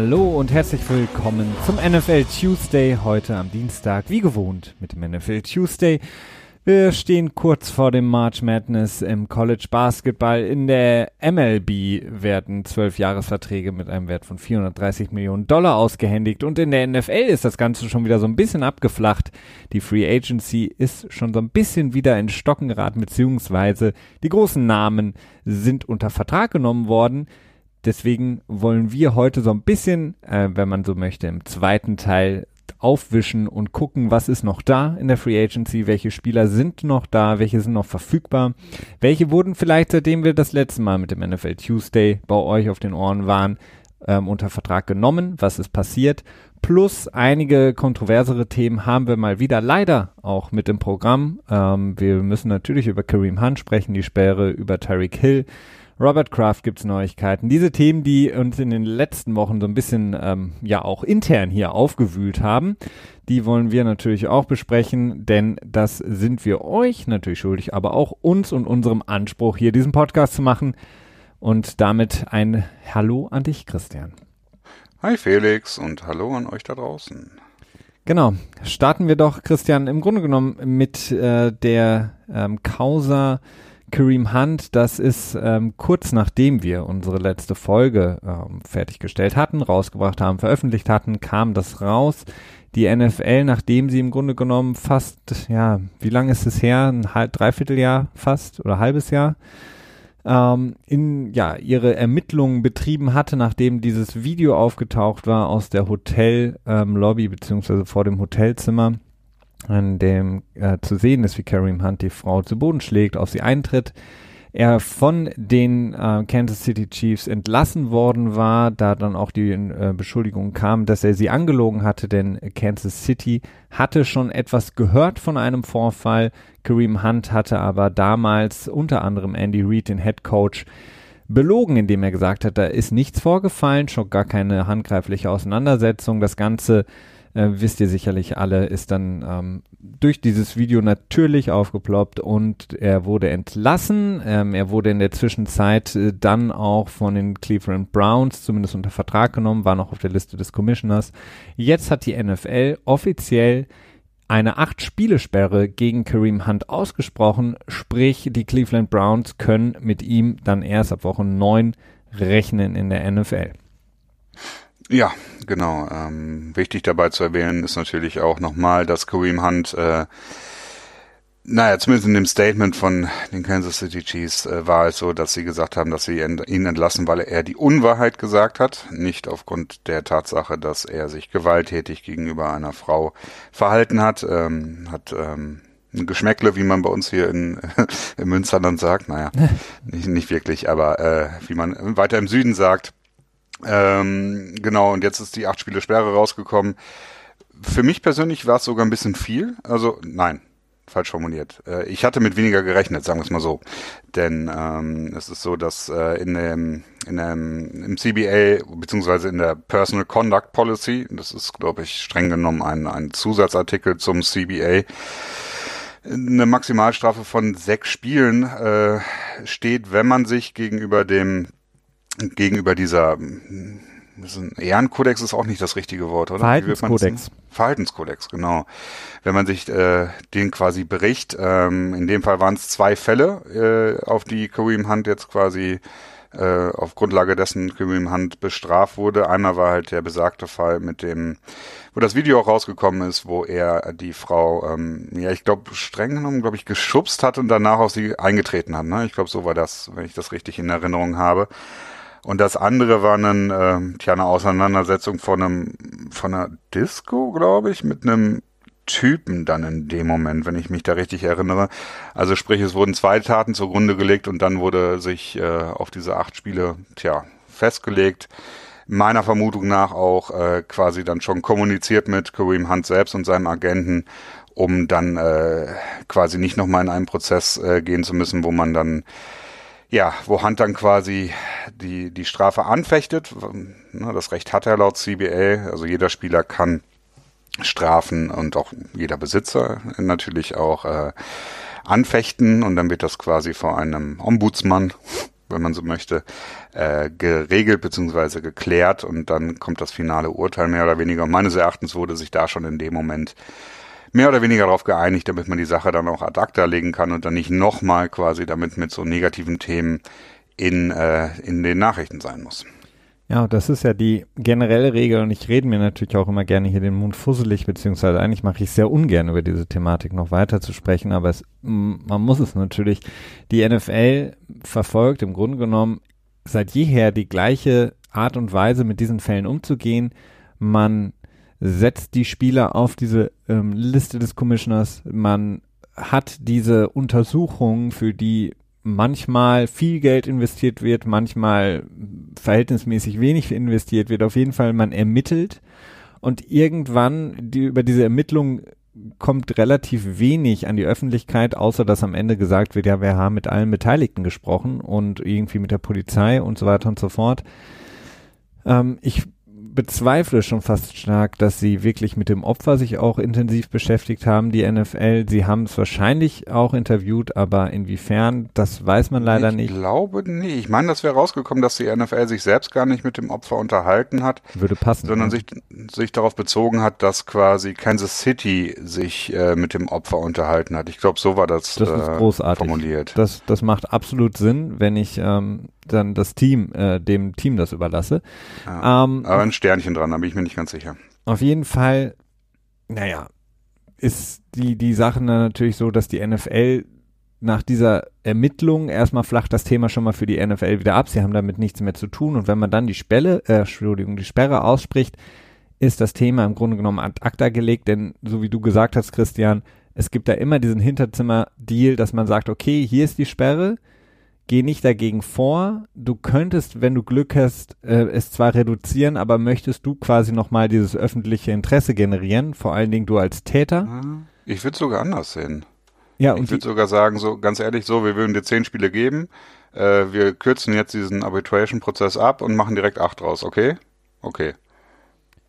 Hallo und herzlich willkommen zum NFL Tuesday heute am Dienstag, wie gewohnt mit dem NFL Tuesday. Wir stehen kurz vor dem March Madness im College Basketball. In der MLB werden zwölf Jahresverträge mit einem Wert von 430 Millionen Dollar ausgehändigt und in der NFL ist das Ganze schon wieder so ein bisschen abgeflacht. Die Free Agency ist schon so ein bisschen wieder in Stocken geraten, beziehungsweise die großen Namen sind unter Vertrag genommen worden. Deswegen wollen wir heute so ein bisschen, äh, wenn man so möchte, im zweiten Teil aufwischen und gucken, was ist noch da in der Free Agency, welche Spieler sind noch da, welche sind noch verfügbar, welche wurden vielleicht, seitdem wir das letzte Mal mit dem NFL Tuesday bei euch auf den Ohren waren, ähm, unter Vertrag genommen, was ist passiert, plus einige kontroversere Themen haben wir mal wieder leider auch mit im Programm. Ähm, wir müssen natürlich über Kareem Hunt sprechen, die Sperre, über Tyreek Hill, Robert Kraft gibt's Neuigkeiten. Diese Themen, die uns in den letzten Wochen so ein bisschen ähm, ja auch intern hier aufgewühlt haben, die wollen wir natürlich auch besprechen, denn das sind wir euch natürlich schuldig, aber auch uns und unserem Anspruch, hier diesen Podcast zu machen. Und damit ein Hallo an dich, Christian. Hi Felix und hallo an euch da draußen. Genau, starten wir doch, Christian, im Grunde genommen mit äh, der ähm, Causa Kareem Hunt, das ist ähm, kurz nachdem wir unsere letzte Folge ähm, fertiggestellt hatten, rausgebracht haben, veröffentlicht hatten, kam das raus. Die NFL, nachdem sie im Grunde genommen fast, ja, wie lange ist es her? Ein halb, Dreivierteljahr fast oder halbes Jahr? Ähm, in ja ihre Ermittlungen betrieben hatte, nachdem dieses Video aufgetaucht war aus der Hotellobby ähm, beziehungsweise vor dem Hotelzimmer an dem äh, zu sehen ist, wie Kareem Hunt die Frau zu Boden schlägt, auf sie eintritt. Er von den äh, Kansas City Chiefs entlassen worden war, da dann auch die äh, Beschuldigung kam, dass er sie angelogen hatte, denn Kansas City hatte schon etwas gehört von einem Vorfall. Kareem Hunt hatte aber damals unter anderem Andy Reid, den Head Coach, belogen, indem er gesagt hat, da ist nichts vorgefallen, schon gar keine handgreifliche Auseinandersetzung. Das Ganze äh, wisst ihr sicherlich alle, ist dann ähm, durch dieses Video natürlich aufgeploppt und er wurde entlassen. Ähm, er wurde in der Zwischenzeit äh, dann auch von den Cleveland Browns zumindest unter Vertrag genommen, war noch auf der Liste des Commissioners. Jetzt hat die NFL offiziell eine acht Spielesperre gegen Kareem Hunt ausgesprochen, sprich die Cleveland Browns können mit ihm dann erst ab Woche 9 rechnen in der NFL. Ja, genau. Ähm, wichtig dabei zu erwähnen ist natürlich auch nochmal, dass Kareem Hunt, äh, naja, zumindest in dem Statement von den Kansas City Chiefs äh, war es so, dass sie gesagt haben, dass sie ihn entlassen, weil er die Unwahrheit gesagt hat, nicht aufgrund der Tatsache, dass er sich gewalttätig gegenüber einer Frau verhalten hat, ähm, hat ähm, ein Geschmäckle, wie man bei uns hier in, in Münsterland sagt, naja, nicht, nicht wirklich, aber äh, wie man weiter im Süden sagt, ähm, genau, und jetzt ist die acht Spiele Sperre rausgekommen. Für mich persönlich war es sogar ein bisschen viel. Also nein, falsch formuliert. Äh, ich hatte mit weniger gerechnet, sagen wir es mal so. Denn ähm, es ist so, dass äh, in dem, in dem im CBA beziehungsweise in der Personal Conduct Policy, das ist, glaube ich, streng genommen ein, ein Zusatzartikel zum CBA, eine Maximalstrafe von sechs Spielen äh, steht, wenn man sich gegenüber dem gegenüber dieser Ehrenkodex ist auch nicht das richtige Wort, oder? Verhaltenskodex. Verhaltenskodex, genau. Wenn man sich äh, den quasi bericht, ähm, in dem Fall waren es zwei Fälle, äh, auf die Kareem Hunt jetzt quasi äh, auf Grundlage dessen Kareem Hunt bestraft wurde. Einmal war halt der besagte Fall mit dem, wo das Video auch rausgekommen ist, wo er die Frau, ähm, ja, ich glaube, streng genommen, glaube ich, geschubst hat und danach auf sie eingetreten hat. Ne? Ich glaube, so war das, wenn ich das richtig in Erinnerung habe. Und das andere war dann, äh, tja, eine Auseinandersetzung von einem, von einer Disco, glaube ich, mit einem Typen dann in dem Moment, wenn ich mich da richtig erinnere. Also sprich, es wurden zwei Taten zugrunde gelegt und dann wurde sich äh, auf diese acht Spiele, tja, festgelegt. Meiner Vermutung nach auch äh, quasi dann schon kommuniziert mit Kareem Hunt selbst und seinem Agenten, um dann äh, quasi nicht nochmal in einen Prozess äh, gehen zu müssen, wo man dann ja, wo Hunt dann quasi die, die Strafe anfechtet. Ne, das Recht hat er laut CBA. Also jeder Spieler kann Strafen und auch jeder Besitzer natürlich auch äh, anfechten und dann wird das quasi vor einem Ombudsmann wenn man so möchte, äh, geregelt bzw. geklärt und dann kommt das finale Urteil mehr oder weniger. Und meines Erachtens wurde sich da schon in dem Moment mehr oder weniger darauf geeinigt, damit man die Sache dann auch ad acta legen kann und dann nicht nochmal quasi damit mit so negativen Themen in, äh, in den Nachrichten sein muss. Ja, das ist ja die generelle Regel und ich rede mir natürlich auch immer gerne hier den Mund fusselig, beziehungsweise eigentlich mache ich sehr ungern über diese Thematik noch weiter zu sprechen, aber es, man muss es natürlich. Die NFL verfolgt im Grunde genommen seit jeher die gleiche Art und Weise, mit diesen Fällen umzugehen. Man setzt die Spieler auf diese ähm, Liste des Commissioners, man hat diese Untersuchungen, für die manchmal viel Geld investiert wird, manchmal verhältnismäßig wenig investiert wird. Auf jeden Fall, man ermittelt und irgendwann die, über diese Ermittlung kommt relativ wenig an die Öffentlichkeit, außer dass am Ende gesagt wird, ja, wir haben mit allen Beteiligten gesprochen und irgendwie mit der Polizei und so weiter und so fort. Ähm, ich bezweifle schon fast stark, dass sie wirklich mit dem Opfer sich auch intensiv beschäftigt haben, die NFL. Sie haben es wahrscheinlich auch interviewt, aber inwiefern, das weiß man leider ich nicht. Ich glaube nicht. Ich meine, das wäre rausgekommen, dass die NFL sich selbst gar nicht mit dem Opfer unterhalten hat. Würde passen. Sondern ja. sich, sich darauf bezogen hat, dass quasi Kansas City sich äh, mit dem Opfer unterhalten hat. Ich glaube, so war das, das ist äh, großartig. formuliert. Das, das macht absolut Sinn, wenn ich ähm, dann das Team, äh, dem Team das überlasse. Ja, ähm, aber ein Sternchen dran, da bin ich mir nicht ganz sicher. Auf jeden Fall, naja, ist die, die Sache natürlich so, dass die NFL nach dieser Ermittlung erstmal flacht das Thema schon mal für die NFL wieder ab. Sie haben damit nichts mehr zu tun. Und wenn man dann die Spelle, äh, Entschuldigung, die Sperre ausspricht, ist das Thema im Grunde genommen ad acta gelegt, denn so wie du gesagt hast, Christian, es gibt da immer diesen Hinterzimmer-Deal, dass man sagt, okay, hier ist die Sperre, geh nicht dagegen vor. Du könntest, wenn du Glück hast, äh, es zwar reduzieren, aber möchtest du quasi nochmal dieses öffentliche Interesse generieren, vor allen Dingen du als Täter? Ich würde sogar anders sehen. Ja, ich würde sogar sagen, so ganz ehrlich, so, wir würden dir zehn Spiele geben, äh, wir kürzen jetzt diesen Arbitration-Prozess ab und machen direkt acht raus, okay? Okay.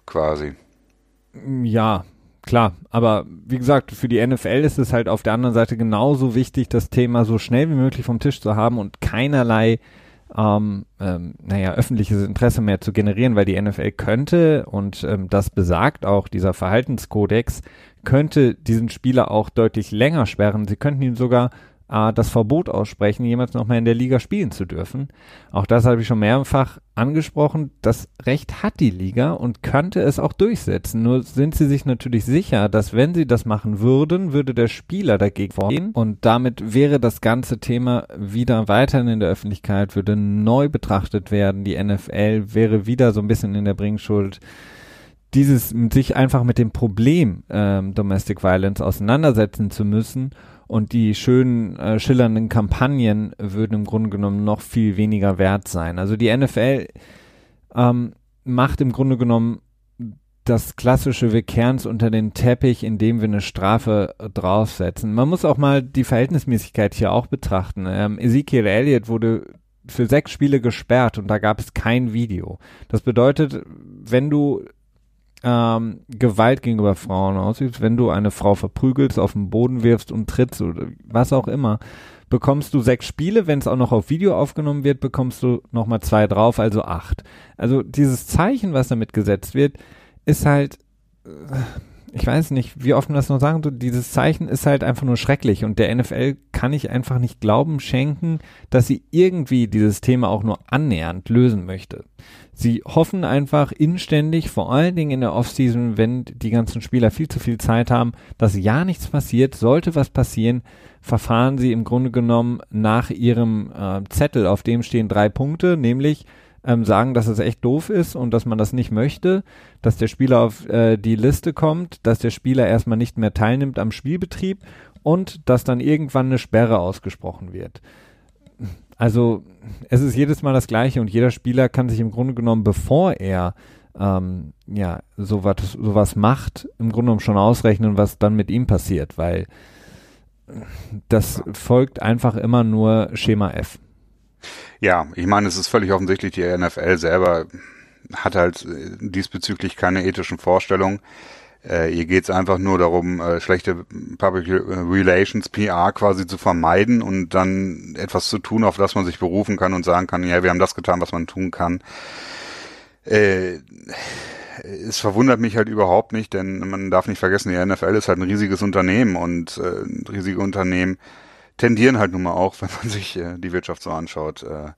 Quasi. Ja, klar, aber wie gesagt, für die NFL ist es halt auf der anderen Seite genauso wichtig, das Thema so schnell wie möglich vom Tisch zu haben und keinerlei ähm, ähm, naja, öffentliches Interesse mehr zu generieren, weil die NFL könnte, und ähm, das besagt auch dieser Verhaltenskodex, könnte diesen Spieler auch deutlich länger sperren. Sie könnten ihn sogar äh, das Verbot aussprechen, jemals noch mehr in der Liga spielen zu dürfen. Auch das habe ich schon mehrfach angesprochen. Das Recht hat die Liga und könnte es auch durchsetzen. Nur sind sie sich natürlich sicher, dass wenn sie das machen würden, würde der Spieler dagegen vorgehen und damit wäre das ganze Thema wieder weiterhin in der Öffentlichkeit, würde neu betrachtet werden. Die NFL wäre wieder so ein bisschen in der Bringschuld dieses sich einfach mit dem Problem ähm, Domestic Violence auseinandersetzen zu müssen und die schönen, äh, schillernden Kampagnen würden im Grunde genommen noch viel weniger wert sein. Also die NFL ähm, macht im Grunde genommen das klassische, wir kehren unter den Teppich, indem wir eine Strafe draufsetzen. Man muss auch mal die Verhältnismäßigkeit hier auch betrachten. Ähm, Ezekiel Elliott wurde für sechs Spiele gesperrt und da gab es kein Video. Das bedeutet, wenn du ähm, Gewalt gegenüber Frauen ausübst, wenn du eine Frau verprügelst, auf den Boden wirfst und trittst oder was auch immer, bekommst du sechs Spiele, wenn es auch noch auf Video aufgenommen wird, bekommst du nochmal zwei drauf, also acht. Also dieses Zeichen, was damit gesetzt wird, ist halt, äh, ich weiß nicht, wie oft man das noch sagen soll, dieses Zeichen ist halt einfach nur schrecklich und der NFL kann ich einfach nicht Glauben schenken, dass sie irgendwie dieses Thema auch nur annähernd lösen möchte. Sie hoffen einfach inständig, vor allen Dingen in der Offseason, wenn die ganzen Spieler viel zu viel Zeit haben, dass ja nichts passiert. Sollte was passieren, verfahren sie im Grunde genommen nach ihrem äh, Zettel, auf dem stehen drei Punkte, nämlich ähm, sagen, dass es echt doof ist und dass man das nicht möchte, dass der Spieler auf äh, die Liste kommt, dass der Spieler erstmal nicht mehr teilnimmt am Spielbetrieb und dass dann irgendwann eine Sperre ausgesprochen wird. Also es ist jedes Mal das Gleiche und jeder Spieler kann sich im Grunde genommen, bevor er ähm, ja sowas sowas macht, im Grunde genommen schon ausrechnen, was dann mit ihm passiert, weil das folgt einfach immer nur Schema F. Ja, ich meine, es ist völlig offensichtlich, die NFL selber hat halt diesbezüglich keine ethischen Vorstellungen. Äh, ihr geht es einfach nur darum, äh, schlechte Public Relations, PR quasi zu vermeiden und dann etwas zu tun, auf das man sich berufen kann und sagen kann, ja, wir haben das getan, was man tun kann. Äh, es verwundert mich halt überhaupt nicht, denn man darf nicht vergessen, die NFL ist halt ein riesiges Unternehmen und äh, riesige Unternehmen tendieren halt nun mal auch, wenn man sich äh, die Wirtschaft so anschaut, äh,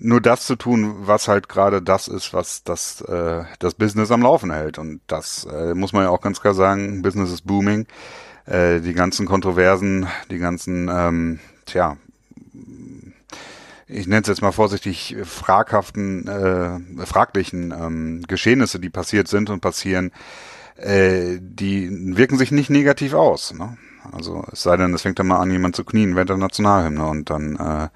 nur das zu tun, was halt gerade das ist, was das, äh, das Business am Laufen hält. Und das äh, muss man ja auch ganz klar sagen, Business ist booming. Äh, die ganzen Kontroversen, die ganzen, ähm, tja, ich nenne es jetzt mal vorsichtig, fraghaften, äh, fraglichen ähm, Geschehnisse, die passiert sind und passieren, äh, die wirken sich nicht negativ aus. Ne? Also es sei denn, es fängt dann mal an, jemand zu knien während der Nationalhymne und dann äh,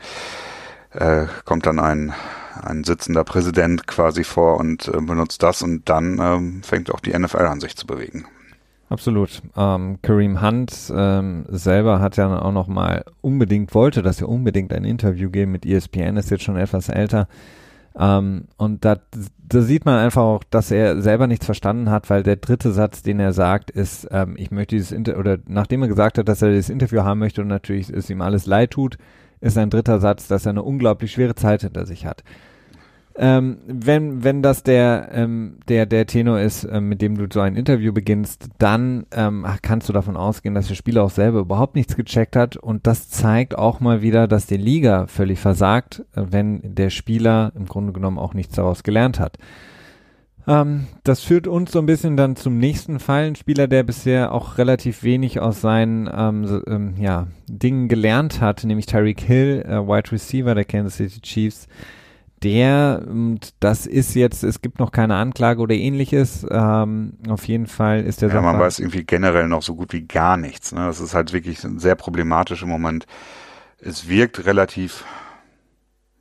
äh, kommt dann ein, ein sitzender Präsident quasi vor und äh, benutzt das und dann ähm, fängt auch die NFL an sich zu bewegen. Absolut. Ähm, Kareem Hunt ähm, selber hat ja auch noch mal unbedingt, wollte dass er unbedingt ein Interview geben mit ESPN, ist jetzt schon etwas älter. Ähm, und da, sieht man einfach auch, dass er selber nichts verstanden hat, weil der dritte Satz, den er sagt, ist, ähm, ich möchte dieses Interview, oder nachdem er gesagt hat, dass er dieses Interview haben möchte und natürlich es ihm alles leid tut, ist ein dritter Satz, dass er eine unglaublich schwere Zeit hinter sich hat. Ähm, wenn, wenn das der, ähm, der, der Tenor ist, ähm, mit dem du so ein Interview beginnst, dann ähm, kannst du davon ausgehen, dass der Spieler auch selber überhaupt nichts gecheckt hat und das zeigt auch mal wieder, dass die Liga völlig versagt, äh, wenn der Spieler im Grunde genommen auch nichts daraus gelernt hat. Ähm, das führt uns so ein bisschen dann zum nächsten Fall. Ein Spieler, der bisher auch relativ wenig aus seinen ähm, so, ähm, ja, Dingen gelernt hat, nämlich Tyreek Hill, äh, Wide Receiver der Kansas City Chiefs. Der, und das ist jetzt, es gibt noch keine Anklage oder ähnliches. Ähm, auf jeden Fall ist der Ja, man weiß irgendwie generell noch so gut wie gar nichts. Ne? Das ist halt wirklich sehr problematisch im Moment. Es wirkt relativ,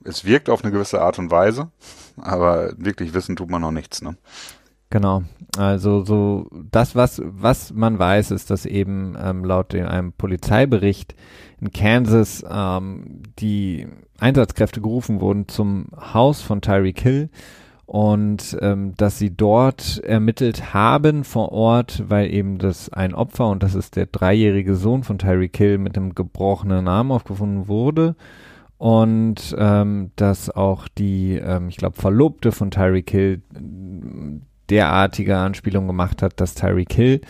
es wirkt auf eine gewisse Art und Weise aber wirklich wissen tut man noch nichts, ne? Genau. Also so das, was, was man weiß, ist, dass eben ähm, laut einem Polizeibericht in Kansas ähm, die Einsatzkräfte gerufen wurden zum Haus von Tyreek Hill und ähm, dass sie dort ermittelt haben vor Ort, weil eben das ein Opfer und das ist der dreijährige Sohn von Tyreek Hill mit einem gebrochenen Arm aufgefunden wurde und ähm, dass auch die, ähm, ich glaube, Verlobte von Tyreek Hill derartige Anspielungen gemacht hat, dass Tyreek Hill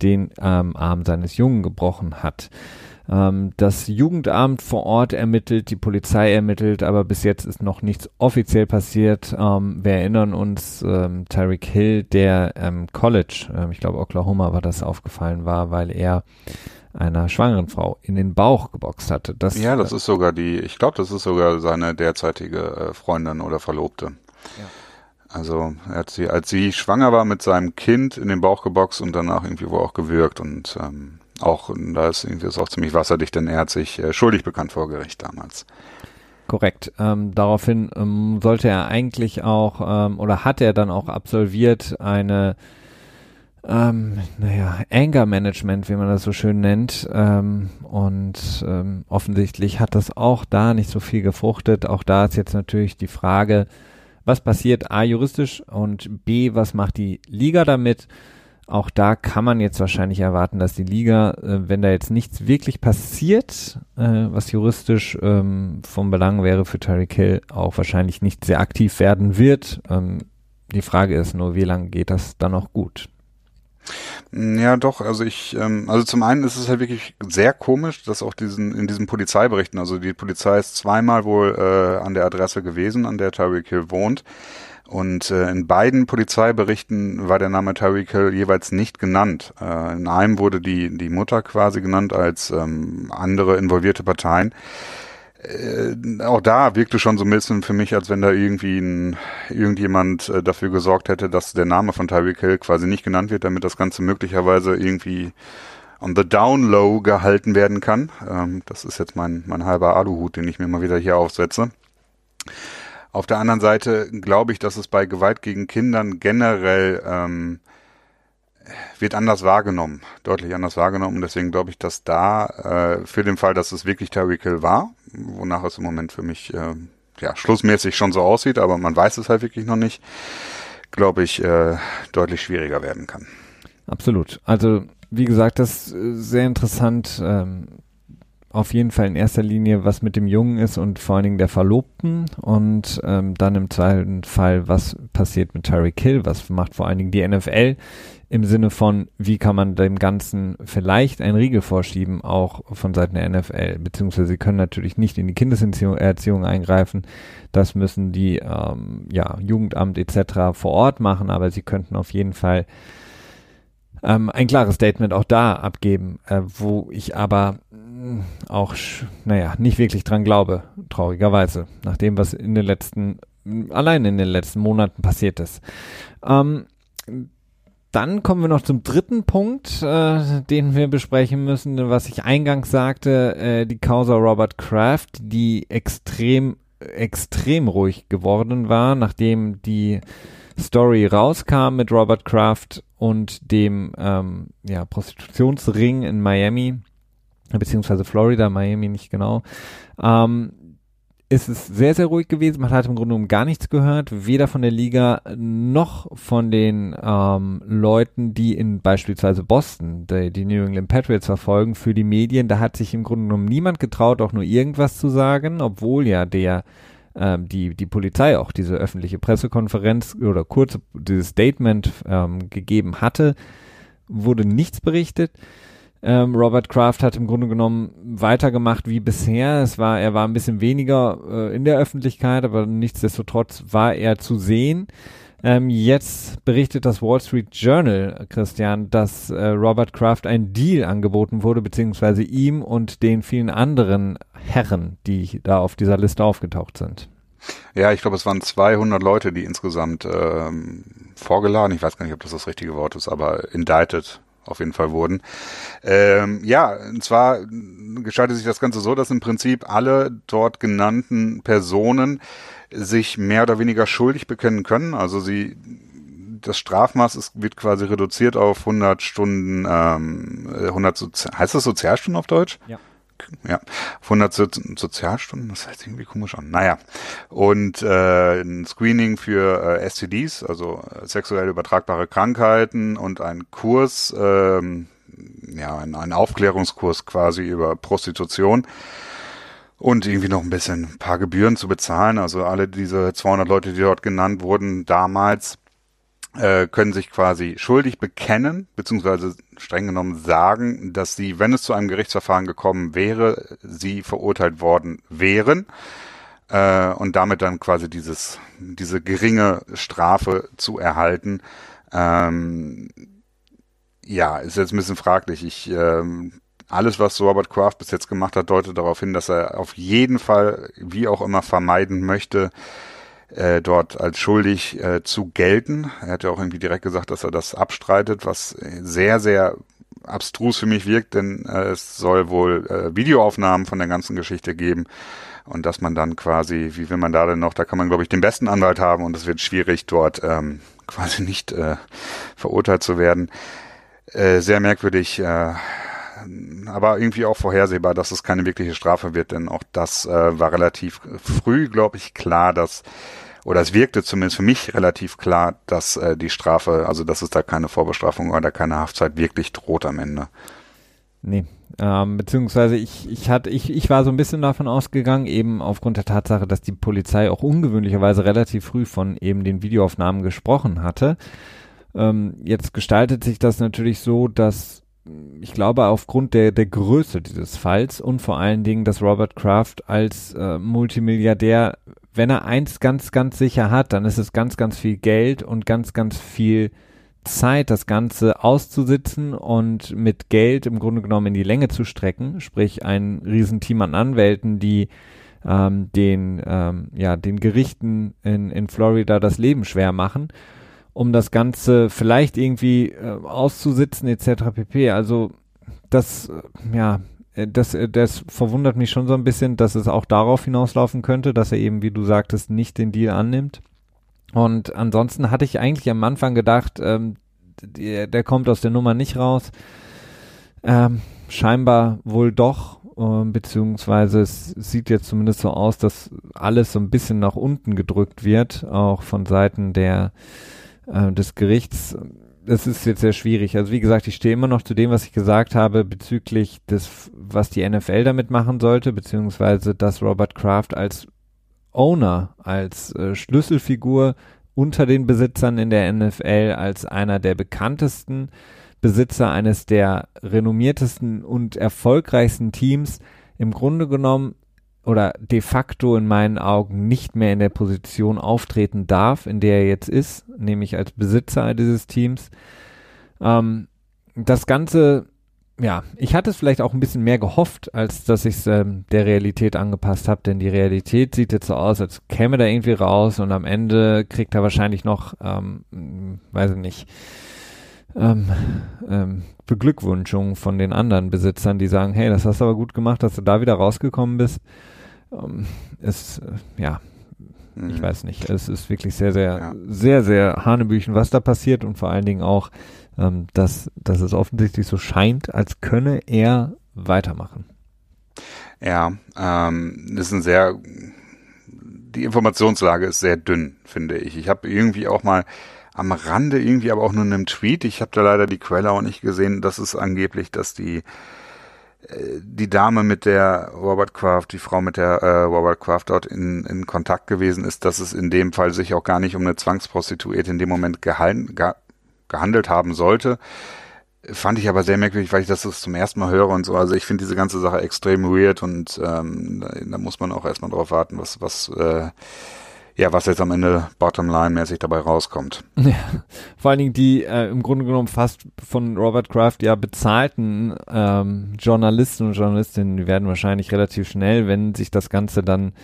den ähm, Arm seines Jungen gebrochen hat. Ähm, das Jugendamt vor Ort ermittelt, die Polizei ermittelt, aber bis jetzt ist noch nichts offiziell passiert. Ähm, wir erinnern uns, ähm, Tyreek Hill, der ähm, College, ähm, ich glaube Oklahoma war das aufgefallen war, weil er einer schwangeren Frau in den Bauch geboxt hatte. Das, ja, das ist sogar die, ich glaube, das ist sogar seine derzeitige äh, Freundin oder Verlobte. Ja. Also er hat sie, als sie schwanger war mit seinem Kind in den Bauch geboxt und danach irgendwie wohl auch gewürgt und ähm, auch, da ist irgendwie ist auch ziemlich wasserdicht, denn er hat sich äh, schuldig bekannt vor Gericht damals. Korrekt. Ähm, daraufhin ähm, sollte er eigentlich auch ähm, oder hat er dann auch absolviert eine ähm, naja, Anger Management, wie man das so schön nennt. Ähm, und ähm, offensichtlich hat das auch da nicht so viel gefruchtet. Auch da ist jetzt natürlich die Frage, was passiert A juristisch und B, was macht die Liga damit? Auch da kann man jetzt wahrscheinlich erwarten, dass die Liga, äh, wenn da jetzt nichts wirklich passiert, äh, was juristisch ähm, vom Belang wäre für Tyreek Hill, auch wahrscheinlich nicht sehr aktiv werden wird. Ähm, die Frage ist nur, wie lange geht das dann noch gut? Ja, doch, also ich, ähm, also zum einen ist es halt wirklich sehr komisch, dass auch diesen, in diesen Polizeiberichten, also die Polizei ist zweimal wohl äh, an der Adresse gewesen, an der Tyreek Hill wohnt. Und äh, in beiden Polizeiberichten war der Name Tyreek Hill jeweils nicht genannt. Äh, in einem wurde die, die Mutter quasi genannt als ähm, andere involvierte Parteien äh, auch da wirkte schon so ein bisschen für mich, als wenn da irgendwie ein, irgendjemand äh, dafür gesorgt hätte, dass der Name von Tyreek Hill quasi nicht genannt wird, damit das Ganze möglicherweise irgendwie on the down low gehalten werden kann. Ähm, das ist jetzt mein, mein halber Aluhut, den ich mir mal wieder hier aufsetze. Auf der anderen Seite glaube ich, dass es bei Gewalt gegen Kindern generell ähm, wird anders wahrgenommen, deutlich anders wahrgenommen. Deswegen glaube ich, dass da äh, für den Fall, dass es wirklich Tyreek Hill war, wonach es im Moment für mich äh, ja schlussmäßig schon so aussieht, aber man weiß es halt wirklich noch nicht, glaube ich, äh, deutlich schwieriger werden kann. Absolut. Also wie gesagt, das ist sehr interessant. Ähm, auf jeden Fall in erster Linie, was mit dem Jungen ist und vor allen Dingen der Verlobten und ähm, dann im zweiten Fall, was passiert mit Tyreek Hill, was macht vor allen Dingen die NFL im Sinne von, wie kann man dem Ganzen vielleicht ein Riegel vorschieben, auch von Seiten der NFL, beziehungsweise sie können natürlich nicht in die Kindeserziehung eingreifen, das müssen die ähm, ja, Jugendamt etc. vor Ort machen, aber sie könnten auf jeden Fall ähm, ein klares Statement auch da abgeben, äh, wo ich aber auch, naja, nicht wirklich dran glaube, traurigerweise, nach dem, was in den letzten, allein in den letzten Monaten passiert ist. Ähm, dann kommen wir noch zum dritten Punkt, äh, den wir besprechen müssen, was ich eingangs sagte, äh, die Causa Robert Kraft, die extrem, extrem ruhig geworden war, nachdem die Story rauskam mit Robert Kraft und dem ähm, ja, Prostitutionsring in Miami beziehungsweise Florida, Miami nicht genau, ähm, ist es sehr, sehr ruhig gewesen. Man hat im Grunde genommen gar nichts gehört, weder von der Liga noch von den ähm, Leuten, die in beispielsweise Boston die, die, New England Patriots verfolgen, für die Medien. Da hat sich im Grunde genommen niemand getraut, auch nur irgendwas zu sagen, obwohl ja der ähm, die, die Polizei auch diese öffentliche Pressekonferenz oder kurz dieses Statement ähm, gegeben hatte, wurde nichts berichtet. Ähm, Robert Kraft hat im Grunde genommen weitergemacht wie bisher. Es war, er war ein bisschen weniger äh, in der Öffentlichkeit, aber nichtsdestotrotz war er zu sehen. Ähm, jetzt berichtet das Wall Street Journal, Christian, dass äh, Robert Kraft ein Deal angeboten wurde, beziehungsweise ihm und den vielen anderen Herren, die da auf dieser Liste aufgetaucht sind. Ja, ich glaube, es waren 200 Leute, die insgesamt ähm, vorgeladen, ich weiß gar nicht, ob das das richtige Wort ist, aber indicted auf jeden Fall wurden. Ähm, ja, und zwar gestaltet sich das Ganze so, dass im Prinzip alle dort genannten Personen sich mehr oder weniger schuldig bekennen können. Also sie das Strafmaß ist, wird quasi reduziert auf 100 Stunden, ähm, 100 Sozi heißt das Sozialstunden auf Deutsch? Ja ja, 100 so Sozialstunden, das heißt irgendwie komisch an. Naja, und äh, ein Screening für äh, STDs, also äh, sexuell übertragbare Krankheiten und ein Kurs, ähm, ja, ein, ein Aufklärungskurs quasi über Prostitution und irgendwie noch ein bisschen ein paar Gebühren zu bezahlen. Also alle diese 200 Leute, die dort genannt wurden, damals äh, können sich quasi schuldig bekennen, beziehungsweise streng genommen sagen, dass sie, wenn es zu einem Gerichtsverfahren gekommen wäre, sie verurteilt worden wären äh, und damit dann quasi dieses, diese geringe Strafe zu erhalten. Ähm, ja, ist jetzt ein bisschen fraglich. Ich ähm, alles, was Robert Kraft bis jetzt gemacht hat, deutet darauf hin, dass er auf jeden Fall, wie auch immer, vermeiden möchte, äh, dort als schuldig äh, zu gelten. Er hat ja auch irgendwie direkt gesagt, dass er das abstreitet, was sehr, sehr abstrus für mich wirkt, denn äh, es soll wohl äh, Videoaufnahmen von der ganzen Geschichte geben und dass man dann quasi, wie will man da denn noch, da kann man glaube ich den besten Anwalt haben und es wird schwierig dort ähm, quasi nicht äh, verurteilt zu werden. Äh, sehr merkwürdig, äh, aber irgendwie auch vorhersehbar, dass es keine wirkliche Strafe wird, denn auch das äh, war relativ früh, glaube ich, klar, dass oder es wirkte zumindest für mich relativ klar, dass äh, die Strafe, also dass es da keine Vorbestrafung oder keine Haftzeit wirklich droht am Ende. Nee, ähm, beziehungsweise ich, ich hatte, ich, ich war so ein bisschen davon ausgegangen, eben aufgrund der Tatsache, dass die Polizei auch ungewöhnlicherweise relativ früh von eben den Videoaufnahmen gesprochen hatte. Ähm, jetzt gestaltet sich das natürlich so, dass ich glaube, aufgrund der, der Größe dieses Falls und vor allen Dingen, dass Robert Kraft als äh, Multimilliardär, wenn er eins ganz, ganz sicher hat, dann ist es ganz, ganz viel Geld und ganz, ganz viel Zeit, das Ganze auszusitzen und mit Geld im Grunde genommen in die Länge zu strecken, sprich ein Riesenteam an Anwälten, die ähm, den, ähm, ja, den Gerichten in, in Florida das Leben schwer machen um das Ganze vielleicht irgendwie äh, auszusitzen etc. pp. Also das, äh, ja, äh, das, äh, das verwundert mich schon so ein bisschen, dass es auch darauf hinauslaufen könnte, dass er eben, wie du sagtest, nicht den Deal annimmt. Und ansonsten hatte ich eigentlich am Anfang gedacht, ähm, der, der kommt aus der Nummer nicht raus. Ähm, scheinbar wohl doch, äh, beziehungsweise es sieht jetzt zumindest so aus, dass alles so ein bisschen nach unten gedrückt wird, auch von Seiten der äh, des Gerichts. das ist jetzt sehr schwierig. Also wie gesagt, ich stehe immer noch zu dem, was ich gesagt habe bezüglich des, was die NFL damit machen sollte, beziehungsweise dass Robert Kraft als Owner, als äh, Schlüsselfigur unter den Besitzern in der NFL, als einer der bekanntesten Besitzer eines der renommiertesten und erfolgreichsten Teams im Grunde genommen oder de facto in meinen Augen nicht mehr in der Position auftreten darf, in der er jetzt ist, nämlich als Besitzer dieses Teams. Ähm, das Ganze, ja, ich hatte es vielleicht auch ein bisschen mehr gehofft, als dass ich es ähm, der Realität angepasst habe, denn die Realität sieht jetzt so aus, als käme da irgendwie raus und am Ende kriegt er wahrscheinlich noch, ähm, weiß ich nicht, ähm, ähm, Beglückwünschungen von den anderen Besitzern, die sagen, hey, das hast du aber gut gemacht, dass du da wieder rausgekommen bist ähm, ist, äh, ja, mhm. ich weiß nicht. Es ist wirklich sehr, sehr, ja. sehr, sehr Hanebüchen, was da passiert und vor allen Dingen auch, ähm, dass, dass es offensichtlich so scheint, als könne er weitermachen. Ja, ähm, ist ein sehr, die Informationslage ist sehr dünn, finde ich. Ich habe irgendwie auch mal am Rande irgendwie aber auch nur in einem Tweet, ich habe da leider die Quelle auch nicht gesehen, dass es angeblich, dass die die Dame, mit der Robert Kraft, die Frau, mit der äh, Robert Kraft dort in, in Kontakt gewesen ist, dass es in dem Fall sich auch gar nicht um eine Zwangsprostituierte in dem Moment gehalten, ge gehandelt haben sollte. Fand ich aber sehr merkwürdig, weil ich das zum ersten Mal höre und so. Also ich finde diese ganze Sache extrem weird und ähm, da, da muss man auch erstmal drauf warten, was, was äh, ja, was jetzt am Ende Bottomline-mäßig dabei rauskommt. Ja, vor allen Dingen die äh, im Grunde genommen fast von Robert Kraft ja bezahlten ähm, Journalisten und Journalistinnen, die werden wahrscheinlich relativ schnell, wenn sich das Ganze dann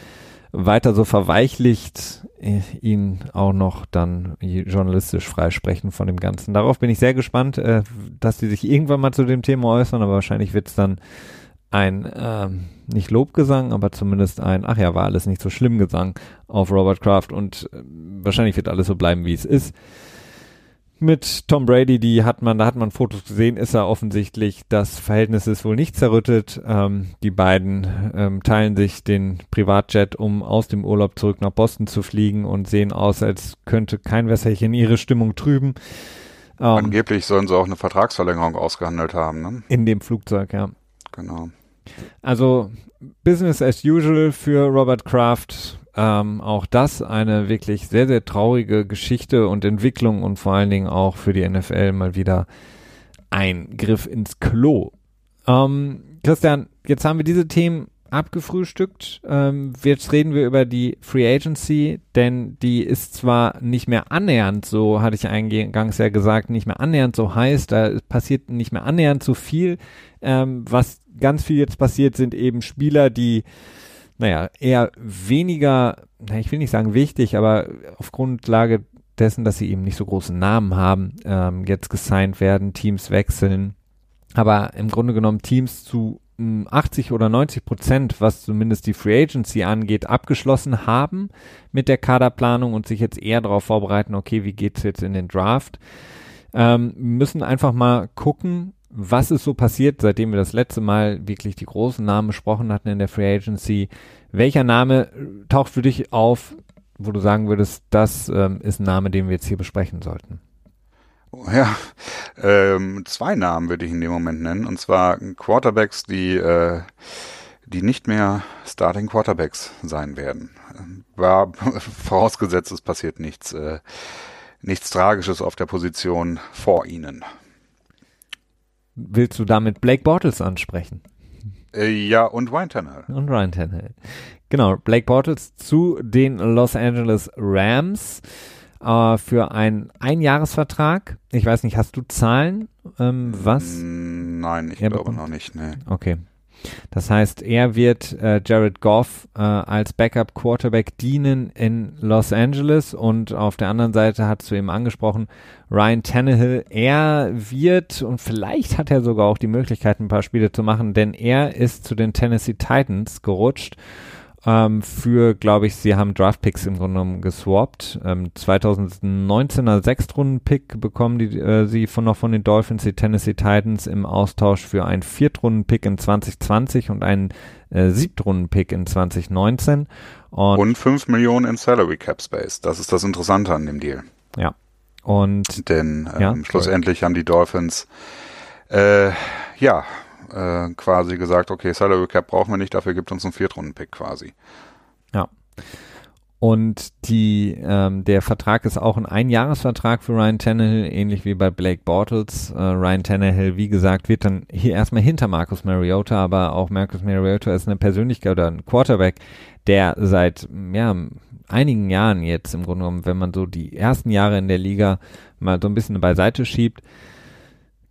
weiter so verweichlicht, äh, ihn auch noch dann journalistisch freisprechen von dem Ganzen. Darauf bin ich sehr gespannt, äh, dass sie sich irgendwann mal zu dem Thema äußern, aber wahrscheinlich wird es dann ein ähm, nicht Lobgesang, aber zumindest ein, ach ja, war alles nicht so schlimm Gesang auf Robert Kraft und äh, wahrscheinlich wird alles so bleiben, wie es ist. Mit Tom Brady, die hat man, da hat man Fotos gesehen, ist er offensichtlich, das Verhältnis ist wohl nicht zerrüttet. Ähm, die beiden ähm, teilen sich den Privatjet, um aus dem Urlaub zurück nach Boston zu fliegen und sehen aus, als könnte kein Wässerchen ihre Stimmung trüben. Ähm, Angeblich sollen sie auch eine Vertragsverlängerung ausgehandelt haben, ne? In dem Flugzeug, ja. Genau. Also Business as usual für Robert Kraft. Ähm, auch das eine wirklich sehr, sehr traurige Geschichte und Entwicklung und vor allen Dingen auch für die NFL mal wieder ein Griff ins Klo. Ähm, Christian, jetzt haben wir diese Themen abgefrühstückt. Ähm, jetzt reden wir über die Free Agency, denn die ist zwar nicht mehr annähernd so, hatte ich eingangs ja gesagt, nicht mehr annähernd so heiß, da passiert nicht mehr annähernd so viel. Ähm, was ganz viel jetzt passiert, sind eben Spieler, die, naja, eher weniger, na, ich will nicht sagen wichtig, aber auf Grundlage dessen, dass sie eben nicht so großen Namen haben, ähm, jetzt gesigned werden, Teams wechseln. Aber im Grunde genommen Teams zu 80 oder 90 Prozent, was zumindest die Free Agency angeht, abgeschlossen haben mit der Kaderplanung und sich jetzt eher darauf vorbereiten, okay, wie geht's jetzt in den Draft? Ähm, müssen einfach mal gucken, was ist so passiert, seitdem wir das letzte Mal wirklich die großen Namen besprochen hatten in der Free Agency. Welcher Name taucht für dich auf, wo du sagen würdest, das ähm, ist ein Name, den wir jetzt hier besprechen sollten? Ja, ähm, zwei Namen würde ich in dem Moment nennen. Und zwar Quarterbacks, die, äh, die nicht mehr Starting Quarterbacks sein werden. War vorausgesetzt, es passiert nichts, äh, nichts Tragisches auf der Position vor ihnen. Willst du damit Blake Bortles ansprechen? Äh, ja, und Ryan Tannehill. Und Ryan Tannehill. Genau, Blake Bortles zu den Los Angeles Rams äh, für einen Einjahresvertrag. Ich weiß nicht, hast du Zahlen? Ähm, was? Nein, ich glaube bekommt? noch nicht. Nee. Okay. Das heißt, er wird äh, Jared Goff äh, als Backup Quarterback dienen in Los Angeles und auf der anderen Seite hast du eben angesprochen, Ryan Tannehill, er wird und vielleicht hat er sogar auch die Möglichkeit, ein paar Spiele zu machen, denn er ist zu den Tennessee Titans gerutscht ähm, für, glaube ich, sie haben Draftpicks im Grunde genommen geswappt. Ähm, 2019er Sechstrunden-Pick bekommen die, äh, sie von noch von den Dolphins, die Tennessee Titans im Austausch für einen Viertrunden-Pick in 2020 und einen äh, Siebtrunden-Pick in 2019. Und, und 5 Millionen in Salary Cap Space. Das ist das Interessante an dem Deal. Ja. Und denn ähm, ja, schlussendlich haben die Dolphins äh, ja äh, quasi gesagt, okay, Salary Cap brauchen wir nicht, dafür gibt uns einen Viertrunden-Pick quasi. Ja. Und die, ähm, der Vertrag ist auch ein Einjahresvertrag für Ryan Tannehill, ähnlich wie bei Blake Bortles. Äh, Ryan Tannehill, wie gesagt, wird dann hier erstmal hinter Marcus Mariota, aber auch Marcus Mariota ist eine Persönlichkeit oder ein Quarterback, der seit ja, einigen Jahren jetzt im Grunde genommen, wenn man so die ersten Jahre in der Liga mal so ein bisschen beiseite schiebt,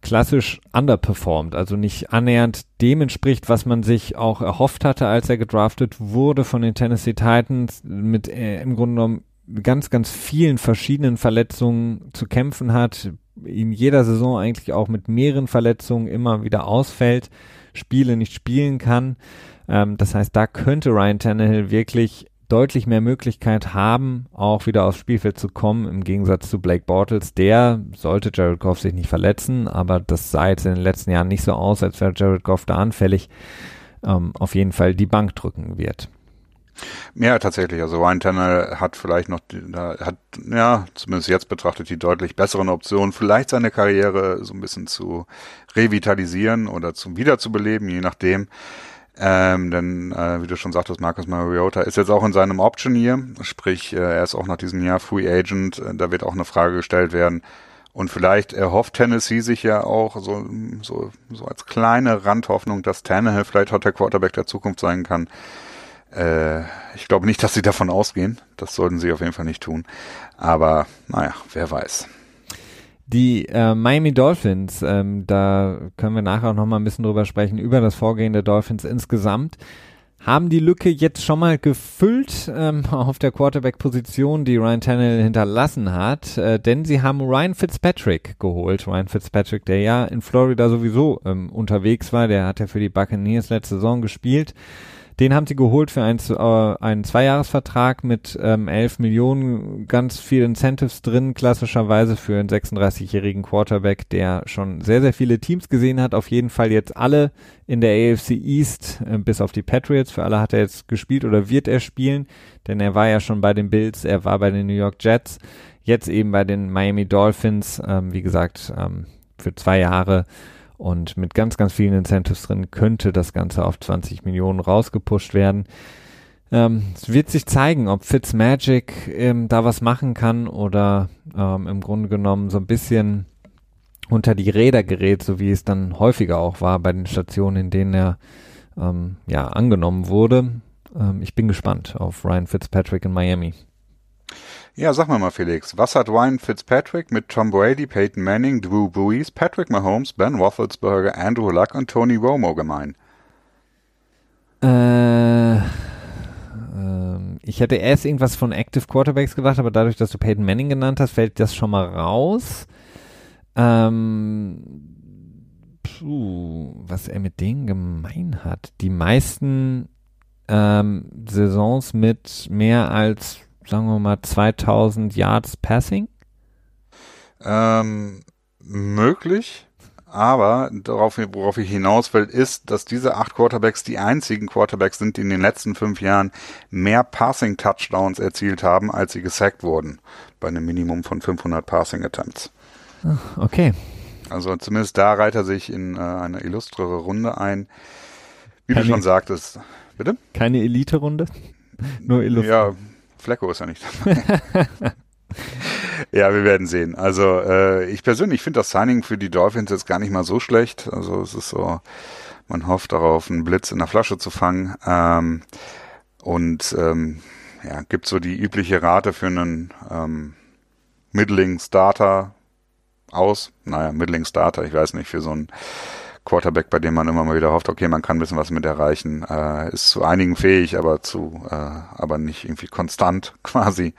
klassisch underperformed, also nicht annähernd dem entspricht, was man sich auch erhofft hatte, als er gedraftet wurde von den Tennessee Titans, mit äh, im Grunde genommen ganz, ganz vielen verschiedenen Verletzungen zu kämpfen hat, in jeder Saison eigentlich auch mit mehreren Verletzungen immer wieder ausfällt, Spiele nicht spielen kann. Ähm, das heißt, da könnte Ryan Tannehill wirklich deutlich mehr Möglichkeit haben, auch wieder aufs Spielfeld zu kommen, im Gegensatz zu Blake Bortles. Der sollte Jared Goff sich nicht verletzen, aber das sah jetzt in den letzten Jahren nicht so aus, als wäre Jared Goff da anfällig, ähm, auf jeden Fall die Bank drücken wird. Ja, tatsächlich. Also Ryan Tanner hat vielleicht noch, hat, ja, zumindest jetzt betrachtet, die deutlich besseren Optionen, vielleicht seine Karriere so ein bisschen zu revitalisieren oder zum wiederzubeleben, je nachdem. Ähm, denn, äh, wie du schon sagtest, Marcus Mariota ist jetzt auch in seinem Option Year, sprich, äh, er ist auch nach diesem Jahr Free Agent. Äh, da wird auch eine Frage gestellt werden. Und vielleicht erhofft Tennessee sich ja auch so, so, so als kleine Randhoffnung, dass Tannehill vielleicht auch der Quarterback der Zukunft sein kann. Äh, ich glaube nicht, dass sie davon ausgehen. Das sollten sie auf jeden Fall nicht tun. Aber naja, wer weiß. Die äh, Miami Dolphins, ähm, da können wir nachher noch mal ein bisschen drüber sprechen, über das Vorgehen der Dolphins insgesamt, haben die Lücke jetzt schon mal gefüllt ähm, auf der Quarterback-Position, die Ryan Tannehill hinterlassen hat, äh, denn sie haben Ryan Fitzpatrick geholt. Ryan Fitzpatrick, der ja in Florida sowieso ähm, unterwegs war, der hat ja für die Buccaneers letzte Saison gespielt den haben sie geholt für einen, äh, einen Zweijahresvertrag mit ähm, 11 Millionen, ganz viel Incentives drin, klassischerweise für einen 36-jährigen Quarterback, der schon sehr, sehr viele Teams gesehen hat. Auf jeden Fall jetzt alle in der AFC East, äh, bis auf die Patriots. Für alle hat er jetzt gespielt oder wird er spielen, denn er war ja schon bei den Bills, er war bei den New York Jets, jetzt eben bei den Miami Dolphins, ähm, wie gesagt, ähm, für zwei Jahre und mit ganz, ganz vielen Incentives drin könnte das Ganze auf 20 Millionen rausgepusht werden. Ähm, es wird sich zeigen, ob Fitzmagic ähm, da was machen kann oder ähm, im Grunde genommen so ein bisschen unter die Räder gerät, so wie es dann häufiger auch war bei den Stationen, in denen er ähm, ja angenommen wurde. Ähm, ich bin gespannt auf Ryan Fitzpatrick in Miami. Ja, sag mal mal, Felix, was hat Ryan Fitzpatrick mit Tom Brady, Peyton Manning, Drew Brees, Patrick Mahomes, Ben Roethlisberger, Andrew Luck und Tony Romo gemein? Äh, ähm, ich hätte erst irgendwas von Active Quarterbacks gedacht, aber dadurch, dass du Peyton Manning genannt hast, fällt das schon mal raus. Ähm, puh, was er mit denen gemein hat. Die meisten ähm, Saisons mit mehr als sagen wir mal 2000 Yards Passing? Ähm, möglich. Aber darauf, worauf ich hinaus will, ist, dass diese acht Quarterbacks die einzigen Quarterbacks sind, die in den letzten fünf Jahren mehr Passing Touchdowns erzielt haben, als sie gesackt wurden. Bei einem Minimum von 500 Passing Attempts. Ah, okay. Also zumindest da reiht er sich in äh, eine illustrere Runde ein. Wie Keine, du schon sagtest. Bitte? Keine Elite-Runde? Nur illustriert. Ja, Flecko ist ja nicht dabei. ja, wir werden sehen. Also äh, ich persönlich finde das Signing für die Dolphins jetzt gar nicht mal so schlecht. Also es ist so, man hofft darauf, einen Blitz in der Flasche zu fangen. Ähm, und ähm, ja, gibt so die übliche Rate für einen ähm, Middling Starter aus. Naja, Middling Starter, ich weiß nicht, für so einen Quarterback, bei dem man immer mal wieder hofft, okay, man kann ein bisschen was mit erreichen, äh, ist zu einigen fähig, aber zu, äh, aber nicht irgendwie konstant quasi.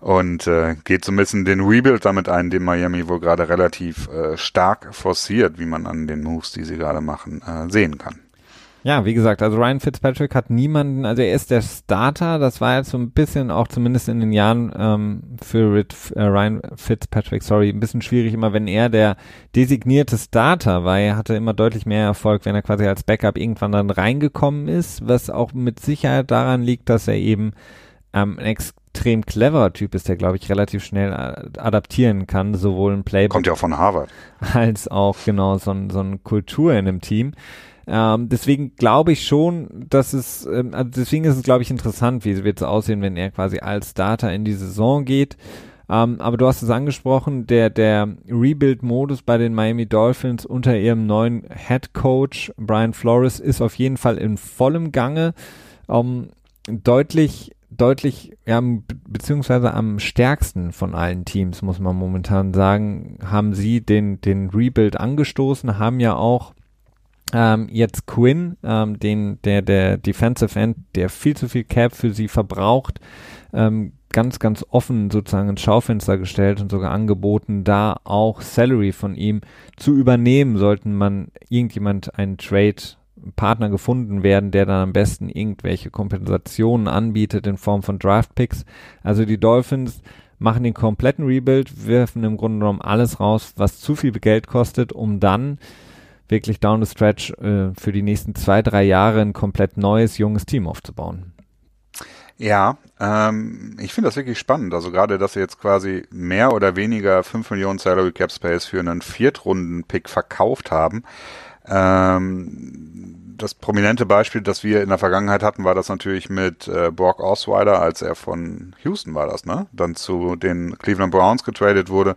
Und äh, geht so ein bisschen den Rebuild damit ein, den Miami wohl gerade relativ äh, stark forciert, wie man an den Moves, die sie gerade machen, äh, sehen kann. Ja, wie gesagt, also Ryan Fitzpatrick hat niemanden, also er ist der Starter, das war jetzt so ein bisschen auch zumindest in den Jahren ähm, für Rit, äh, Ryan Fitzpatrick, sorry, ein bisschen schwierig immer, wenn er der designierte Starter war, er hatte immer deutlich mehr Erfolg, wenn er quasi als Backup irgendwann dann reingekommen ist, was auch mit Sicherheit daran liegt, dass er eben ähm, ein extrem cleverer Typ ist, der glaube ich relativ schnell adaptieren kann, sowohl ein Playbook. Kommt ja auch von Harvard. Als auch genau so, so eine Kultur in einem Team. Ähm, deswegen glaube ich schon, dass es, ähm, also deswegen ist es, glaube ich, interessant, wie wird es aussehen, wenn er quasi als Starter in die Saison geht. Ähm, aber du hast es angesprochen, der, der Rebuild-Modus bei den Miami Dolphins unter ihrem neuen Head Coach Brian Flores ist auf jeden Fall in vollem Gange. Ähm, deutlich, deutlich, ja, beziehungsweise am stärksten von allen Teams, muss man momentan sagen, haben sie den, den Rebuild angestoßen, haben ja auch ähm, jetzt Quinn, ähm, den, der, der Defensive End, der viel zu viel Cap für sie verbraucht, ähm, ganz, ganz offen sozusagen ins Schaufenster gestellt und sogar angeboten, da auch Salary von ihm zu übernehmen, sollten man irgendjemand einen Trade Partner gefunden werden, der dann am besten irgendwelche Kompensationen anbietet in Form von Draft Picks. Also die Dolphins machen den kompletten Rebuild, werfen im Grunde genommen alles raus, was zu viel Geld kostet, um dann wirklich down the stretch äh, für die nächsten zwei, drei Jahre ein komplett neues, junges Team aufzubauen. Ja, ähm, ich finde das wirklich spannend. Also gerade, dass sie jetzt quasi mehr oder weniger 5 Millionen Salary Cap Space für einen Viertrunden-Pick verkauft haben. Ähm, das prominente Beispiel, das wir in der Vergangenheit hatten, war das natürlich mit äh, Borg Osweiler, als er von Houston war das, ne? Dann zu den Cleveland Browns getradet wurde.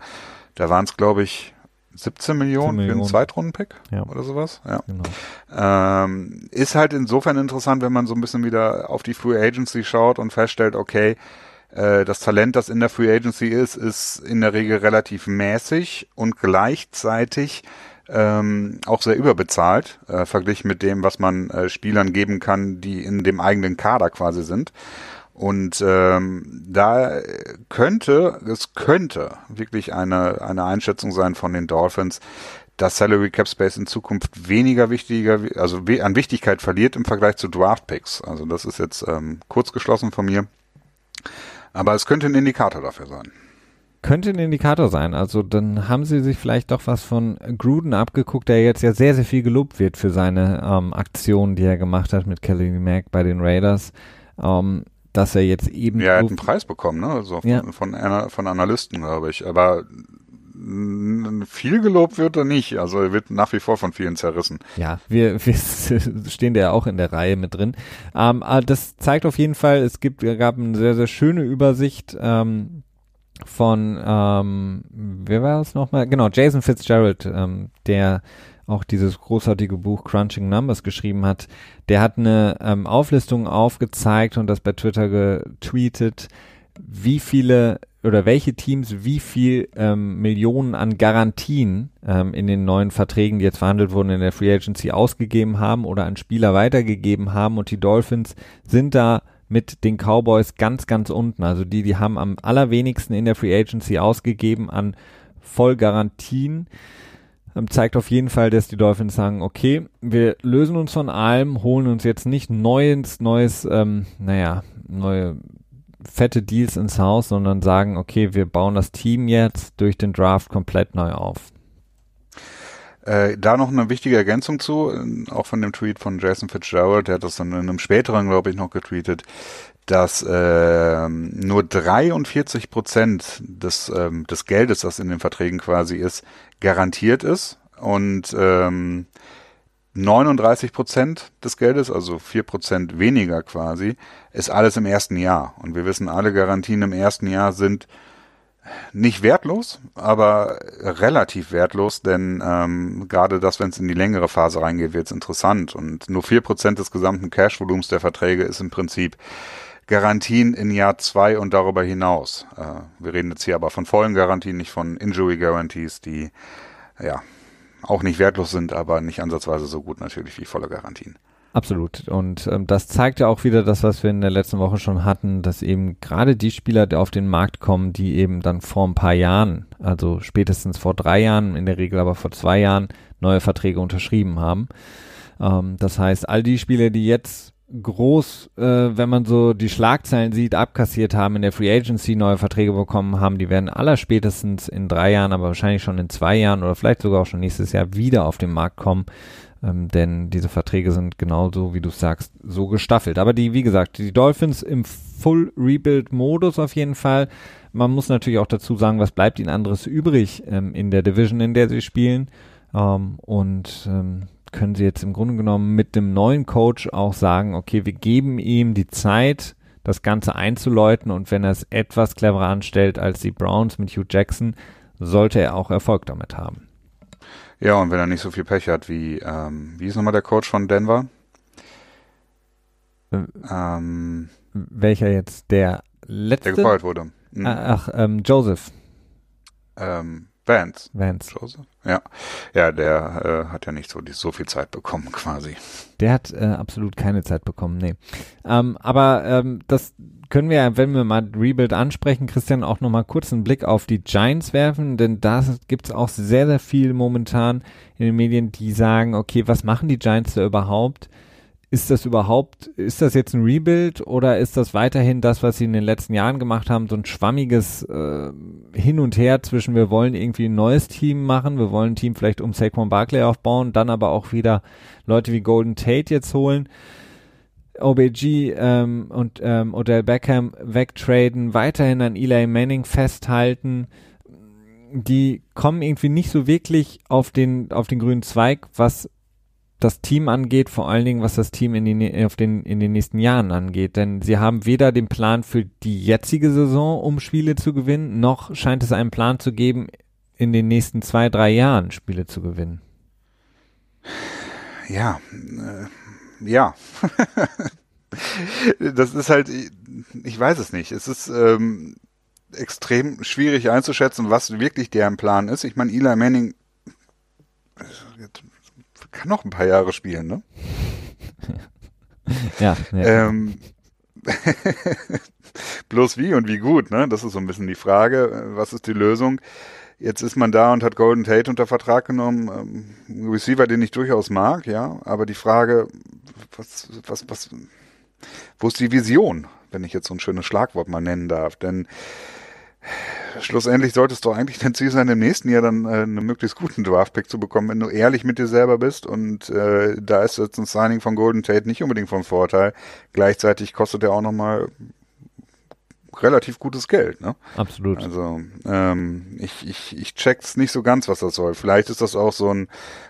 Da waren es, glaube ich, 17 Millionen, Millionen. für einen Zweitrunden-Pick ja. oder sowas. Ja. Genau. Ähm, ist halt insofern interessant, wenn man so ein bisschen wieder auf die Free Agency schaut und feststellt, okay, äh, das Talent, das in der Free Agency ist, ist in der Regel relativ mäßig und gleichzeitig ähm, auch sehr überbezahlt, äh, verglichen mit dem, was man äh, Spielern geben kann, die in dem eigenen Kader quasi sind. Und ähm, da könnte, es könnte wirklich eine, eine Einschätzung sein von den Dolphins, dass Salary Cap Space in Zukunft weniger wichtiger, also an Wichtigkeit verliert im Vergleich zu Draft Picks. Also das ist jetzt ähm, kurz geschlossen von mir. Aber es könnte ein Indikator dafür sein. Könnte ein Indikator sein. Also dann haben sie sich vielleicht doch was von Gruden abgeguckt, der jetzt ja sehr, sehr viel gelobt wird für seine ähm, Aktionen, die er gemacht hat mit Kelly Mack bei den Raiders. Ähm, dass er jetzt eben. Ja, er hat einen Preis bekommen, ne? Also von, ja. von, von Analysten, glaube ich. Aber viel gelobt wird er nicht. Also er wird nach wie vor von vielen zerrissen. Ja, wir, wir stehen da ja auch in der Reihe mit drin. Ähm, das zeigt auf jeden Fall, es gibt, gab eine sehr, sehr schöne Übersicht ähm, von, ähm, wer war es nochmal? Genau, Jason Fitzgerald, ähm, der auch dieses großartige Buch Crunching Numbers geschrieben hat, der hat eine ähm, Auflistung aufgezeigt und das bei Twitter getweetet, wie viele oder welche Teams wie viel ähm, Millionen an Garantien ähm, in den neuen Verträgen, die jetzt verhandelt wurden in der Free Agency, ausgegeben haben oder an Spieler weitergegeben haben. Und die Dolphins sind da mit den Cowboys ganz, ganz unten. Also die, die haben am allerwenigsten in der Free Agency ausgegeben an Vollgarantien. Ähm, zeigt auf jeden Fall, dass die Dolphins sagen, okay, wir lösen uns von allem, holen uns jetzt nicht neues, neues, ähm, naja, neue fette Deals ins Haus, sondern sagen, okay, wir bauen das Team jetzt durch den Draft komplett neu auf. Äh, da noch eine wichtige Ergänzung zu, äh, auch von dem Tweet von Jason Fitzgerald, der hat das dann in einem späteren, glaube ich, noch getweetet, dass äh, nur 43 Prozent des, ähm, des Geldes, das in den Verträgen quasi ist, garantiert ist und ähm, 39 Prozent des Geldes, also vier Prozent weniger quasi, ist alles im ersten Jahr. Und wir wissen, alle Garantien im ersten Jahr sind nicht wertlos, aber relativ wertlos, denn ähm, gerade das, wenn es in die längere Phase reingeht, wird es interessant. Und nur vier Prozent des gesamten Cash-Volumens der Verträge ist im Prinzip Garantien in Jahr zwei und darüber hinaus. Äh, wir reden jetzt hier aber von vollen Garantien, nicht von Injury Guarantees, die ja auch nicht wertlos sind, aber nicht ansatzweise so gut natürlich wie volle Garantien. Absolut. Und ähm, das zeigt ja auch wieder das, was wir in der letzten Woche schon hatten, dass eben gerade die Spieler, die auf den Markt kommen, die eben dann vor ein paar Jahren, also spätestens vor drei Jahren, in der Regel aber vor zwei Jahren, neue Verträge unterschrieben haben. Ähm, das heißt, all die Spieler, die jetzt groß, äh, wenn man so die Schlagzeilen sieht, abkassiert haben, in der Free Agency neue Verträge bekommen haben, die werden aller spätestens in drei Jahren, aber wahrscheinlich schon in zwei Jahren oder vielleicht sogar auch schon nächstes Jahr wieder auf den Markt kommen. ähm, denn diese Verträge sind genauso, wie du sagst, so gestaffelt. Aber die, wie gesagt, die Dolphins im Full Rebuild Modus auf jeden Fall. Man muss natürlich auch dazu sagen, was bleibt ihnen anderes übrig ähm, in der Division, in der sie spielen. Ähm, und ähm, können sie jetzt im Grunde genommen mit dem neuen Coach auch sagen, okay, wir geben ihm die Zeit, das Ganze einzuläuten und wenn er es etwas cleverer anstellt als die Browns mit Hugh Jackson, sollte er auch Erfolg damit haben. Ja, und wenn er nicht so viel Pech hat wie, ähm, wie ist nochmal der Coach von Denver? Äh, ähm, welcher jetzt? Der letzte? Der gefeuert wurde. Mhm. Ach, ähm, Joseph. Ähm, Vance. Vance. Joseph. Ja, ja, der äh, hat ja nicht so, so viel Zeit bekommen quasi. Der hat äh, absolut keine Zeit bekommen, nee. Ähm, aber ähm, das können wir, ja, wenn wir mal Rebuild ansprechen, Christian, auch nochmal kurz einen Blick auf die Giants werfen, denn da gibt es auch sehr, sehr viel momentan in den Medien, die sagen, okay, was machen die Giants da überhaupt? Ist das überhaupt, ist das jetzt ein Rebuild oder ist das weiterhin das, was sie in den letzten Jahren gemacht haben, so ein schwammiges äh, Hin und Her zwischen wir wollen irgendwie ein neues Team machen, wir wollen ein Team vielleicht um Saquon Barkley aufbauen, dann aber auch wieder Leute wie Golden Tate jetzt holen, OBG ähm, und ähm, Odell Beckham wegtraden, weiterhin an Eli Manning festhalten, die kommen irgendwie nicht so wirklich auf den, auf den grünen Zweig, was das Team angeht, vor allen Dingen was das Team in den, auf den, in den nächsten Jahren angeht. Denn sie haben weder den Plan für die jetzige Saison, um Spiele zu gewinnen, noch scheint es einen Plan zu geben, in den nächsten zwei, drei Jahren Spiele zu gewinnen. Ja, äh, ja. das ist halt, ich weiß es nicht. Es ist ähm, extrem schwierig einzuschätzen, was wirklich deren Plan ist. Ich meine, Eli Manning, jetzt kann noch ein paar Jahre spielen, ne? ja. ja. Ähm, bloß wie und wie gut, ne? Das ist so ein bisschen die Frage. Was ist die Lösung? Jetzt ist man da und hat Golden Tate unter Vertrag genommen. Ähm, Receiver, den ich durchaus mag, ja. Aber die Frage, was, was, was, wo ist die Vision, wenn ich jetzt so ein schönes Schlagwort mal nennen darf? Denn schlussendlich solltest du eigentlich dein Ziel sein, im nächsten Jahr dann äh, einen möglichst guten Draftpick zu bekommen, wenn du ehrlich mit dir selber bist. Und äh, da ist jetzt ein Signing von Golden Tate nicht unbedingt von Vorteil. Gleichzeitig kostet er auch nochmal relativ gutes Geld, ne? Absolut. Also ähm, ich, ich, ich check's nicht so ganz, was das soll. Vielleicht ist das auch so ein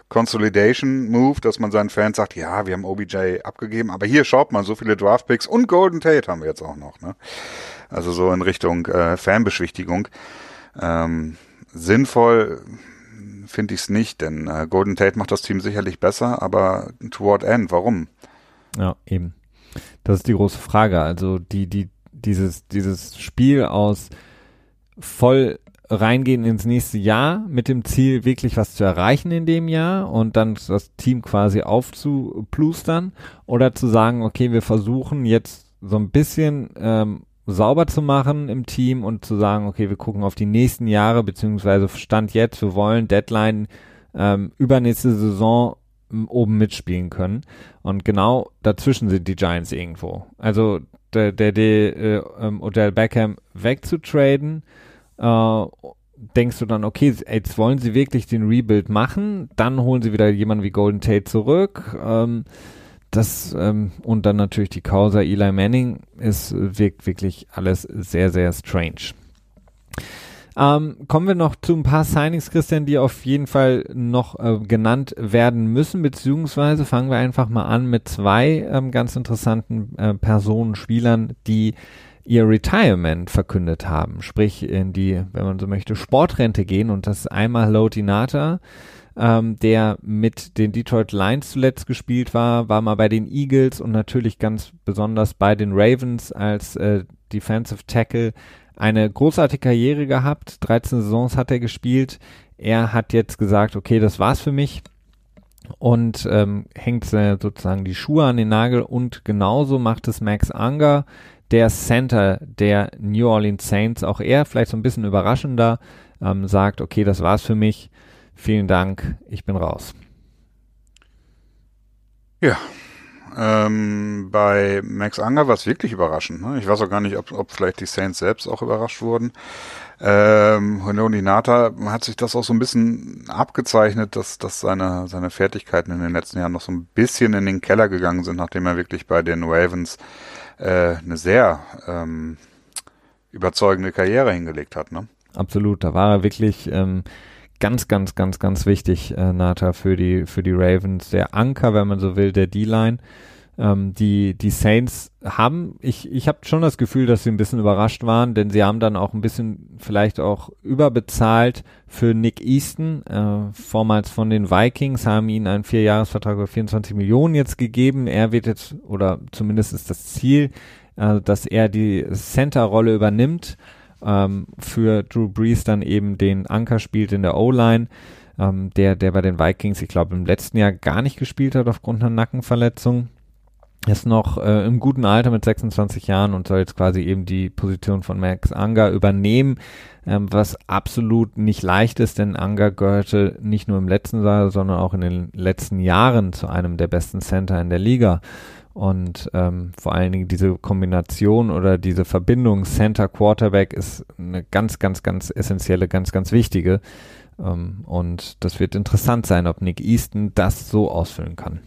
Consolidation-Move, dass man seinen Fans sagt, ja, wir haben OBJ abgegeben, aber hier schaut man, so viele Draftpicks und Golden Tate haben wir jetzt auch noch, ne? Also so in Richtung äh, Fanbeschwichtigung. Ähm, sinnvoll finde ich es nicht, denn äh, Golden Tate macht das Team sicherlich besser, aber toward end, warum? Ja, eben. Das ist die große Frage. Also die, die, dieses, dieses Spiel aus voll reingehen ins nächste Jahr mit dem Ziel, wirklich was zu erreichen in dem Jahr und dann das Team quasi aufzuplustern oder zu sagen, okay, wir versuchen jetzt so ein bisschen ähm, sauber zu machen im Team und zu sagen, okay, wir gucken auf die nächsten Jahre, beziehungsweise Stand jetzt, wir wollen Deadline ähm, übernächste Saison oben mitspielen können. Und genau dazwischen sind die Giants irgendwo. Also der, der, äh, ähm, Odell Beckham wegzutraden, äh, denkst du dann, okay, jetzt wollen sie wirklich den Rebuild machen, dann holen sie wieder jemanden wie Golden Tate zurück. Ähm, das ähm, und dann natürlich die Causa Eli Manning ist wirkt wirklich alles sehr, sehr strange. Ähm, kommen wir noch zu ein paar Signings, Christian, die auf jeden Fall noch äh, genannt werden müssen, beziehungsweise fangen wir einfach mal an mit zwei ähm, ganz interessanten äh, Personen, Spielern, die ihr Retirement verkündet haben, sprich in die, wenn man so möchte, Sportrente gehen. Und das einmal Lodi Nata, ähm, der mit den Detroit Lions zuletzt gespielt war, war mal bei den Eagles und natürlich ganz besonders bei den Ravens als äh, Defensive Tackle eine großartige Karriere gehabt. 13 Saisons hat er gespielt. Er hat jetzt gesagt, okay, das war's für mich und ähm, hängt äh, sozusagen die Schuhe an den Nagel und genauso macht es Max Unger, der Center der New Orleans Saints, auch er vielleicht so ein bisschen überraschender, ähm, sagt, okay, das war's für mich. Vielen Dank, ich bin raus. Ja, Ähm, bei Max Anger war es wirklich überraschend. Ne? Ich weiß auch gar nicht, ob, ob vielleicht die Saints selbst auch überrascht wurden. Ähm, Nata hat sich das auch so ein bisschen abgezeichnet, dass, dass seine, seine Fertigkeiten in den letzten Jahren noch so ein bisschen in den Keller gegangen sind, nachdem er wirklich bei den Ravens äh, eine sehr ähm, überzeugende Karriere hingelegt hat. Ne? Absolut, da war er wirklich ähm, ganz, ganz, ganz, ganz wichtig, äh, Nata, für die, für die Ravens. Der Anker, wenn man so will, der D-Line. Ähm, die, die Saints haben, ich, ich habe schon das Gefühl, dass sie ein bisschen überrascht waren, denn sie haben dann auch ein bisschen vielleicht auch überbezahlt für Nick Easton, äh, vormals von den Vikings, haben ihnen einen Vierjahresvertrag über 24 Millionen jetzt gegeben. Er wird jetzt, oder zumindest ist das Ziel, äh, dass er die Center-Rolle übernimmt, ähm, für Drew Brees dann eben den Anker spielt in der O-Line. Ähm, der, der bei den Vikings, ich glaube, im letzten Jahr gar nicht gespielt hat aufgrund einer Nackenverletzung ist noch äh, im guten Alter mit 26 Jahren und soll jetzt quasi eben die Position von Max Anger übernehmen, ähm, was absolut nicht leicht ist, denn Anger gehörte nicht nur im letzten Jahr, sondern auch in den letzten Jahren zu einem der besten Center in der Liga. Und ähm, vor allen Dingen diese Kombination oder diese Verbindung Center-Quarterback ist eine ganz, ganz, ganz essentielle, ganz, ganz wichtige. Ähm, und das wird interessant sein, ob Nick Easton das so ausfüllen kann.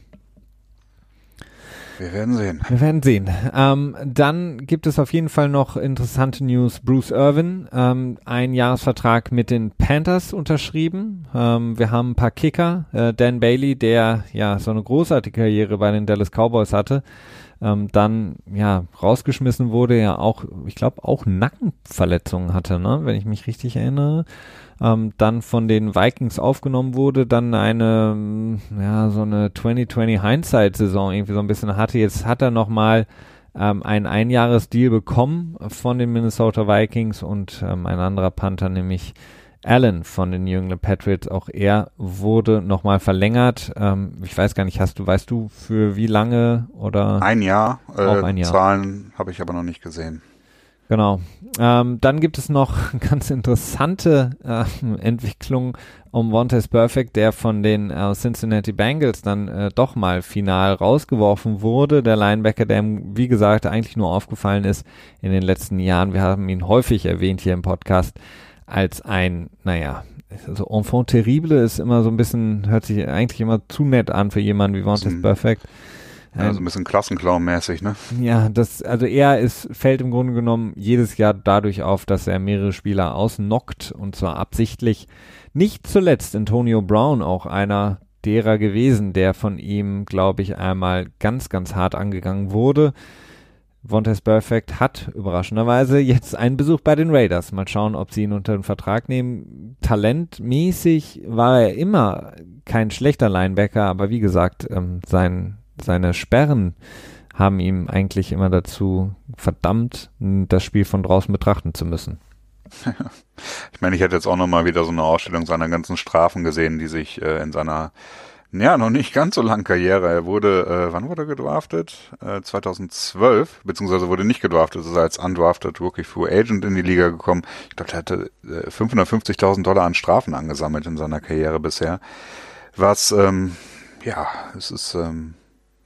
Wir werden sehen. Wir werden sehen. Ähm, dann gibt es auf jeden Fall noch interessante News. Bruce Irvin, ähm, ein Jahresvertrag mit den Panthers unterschrieben. Ähm, wir haben ein paar Kicker. Äh, Dan Bailey, der ja so eine großartige Karriere bei den Dallas Cowboys hatte, ähm, dann ja rausgeschmissen wurde, ja auch, ich glaube, auch Nackenverletzungen hatte, ne? wenn ich mich richtig erinnere ähm, dann von den Vikings aufgenommen wurde, dann eine, mm, ja, so eine 2020 Hindsight-Saison irgendwie so ein bisschen hatte. Jetzt hat er nochmal ähm, einen Einjahresdeal bekommen von den Minnesota Vikings und ähm, ein anderer Panther, nämlich Allen von den New England Patriots, auch er wurde nochmal verlängert. Ähm, ich weiß gar nicht, hast du, weißt du, für wie lange oder? Ein Jahr. Äh, ein Jahr. Zahlen habe ich aber noch nicht gesehen. Genau. Ähm, dann gibt es noch ganz interessante äh, Entwicklungen um Vontaze Perfect, der von den äh, Cincinnati Bengals dann äh, doch mal final rausgeworfen wurde. Der Linebacker, der wie gesagt eigentlich nur aufgefallen ist in den letzten Jahren. Wir haben ihn häufig erwähnt hier im Podcast als ein, naja, also Enfant terrible ist immer so ein bisschen, hört sich eigentlich immer zu nett an für jemanden wie Vontaze Perfect. Ja, so ein bisschen Klassenclown-mäßig, ne? Ja, das, also er ist, fällt im Grunde genommen jedes Jahr dadurch auf, dass er mehrere Spieler ausnockt und zwar absichtlich. Nicht zuletzt Antonio Brown, auch einer derer gewesen, der von ihm, glaube ich, einmal ganz, ganz hart angegangen wurde. Vontaze Perfect hat überraschenderweise jetzt einen Besuch bei den Raiders. Mal schauen, ob sie ihn unter den Vertrag nehmen. Talentmäßig war er immer kein schlechter Linebacker, aber wie gesagt, ähm, sein seine Sperren haben ihm eigentlich immer dazu verdammt, das Spiel von draußen betrachten zu müssen. ich meine, ich hätte jetzt auch noch mal wieder so eine Ausstellung seiner ganzen Strafen gesehen, die sich äh, in seiner ja, noch nicht ganz so langen Karriere. Er wurde, äh, wann wurde er gedraftet? Äh, 2012, beziehungsweise wurde nicht gedraftet, ist als undrafted Rookie Free Agent in die Liga gekommen. Ich glaube, er hatte äh, 550.000 Dollar an Strafen angesammelt in seiner Karriere bisher. Was, ähm, ja, es ist, ähm,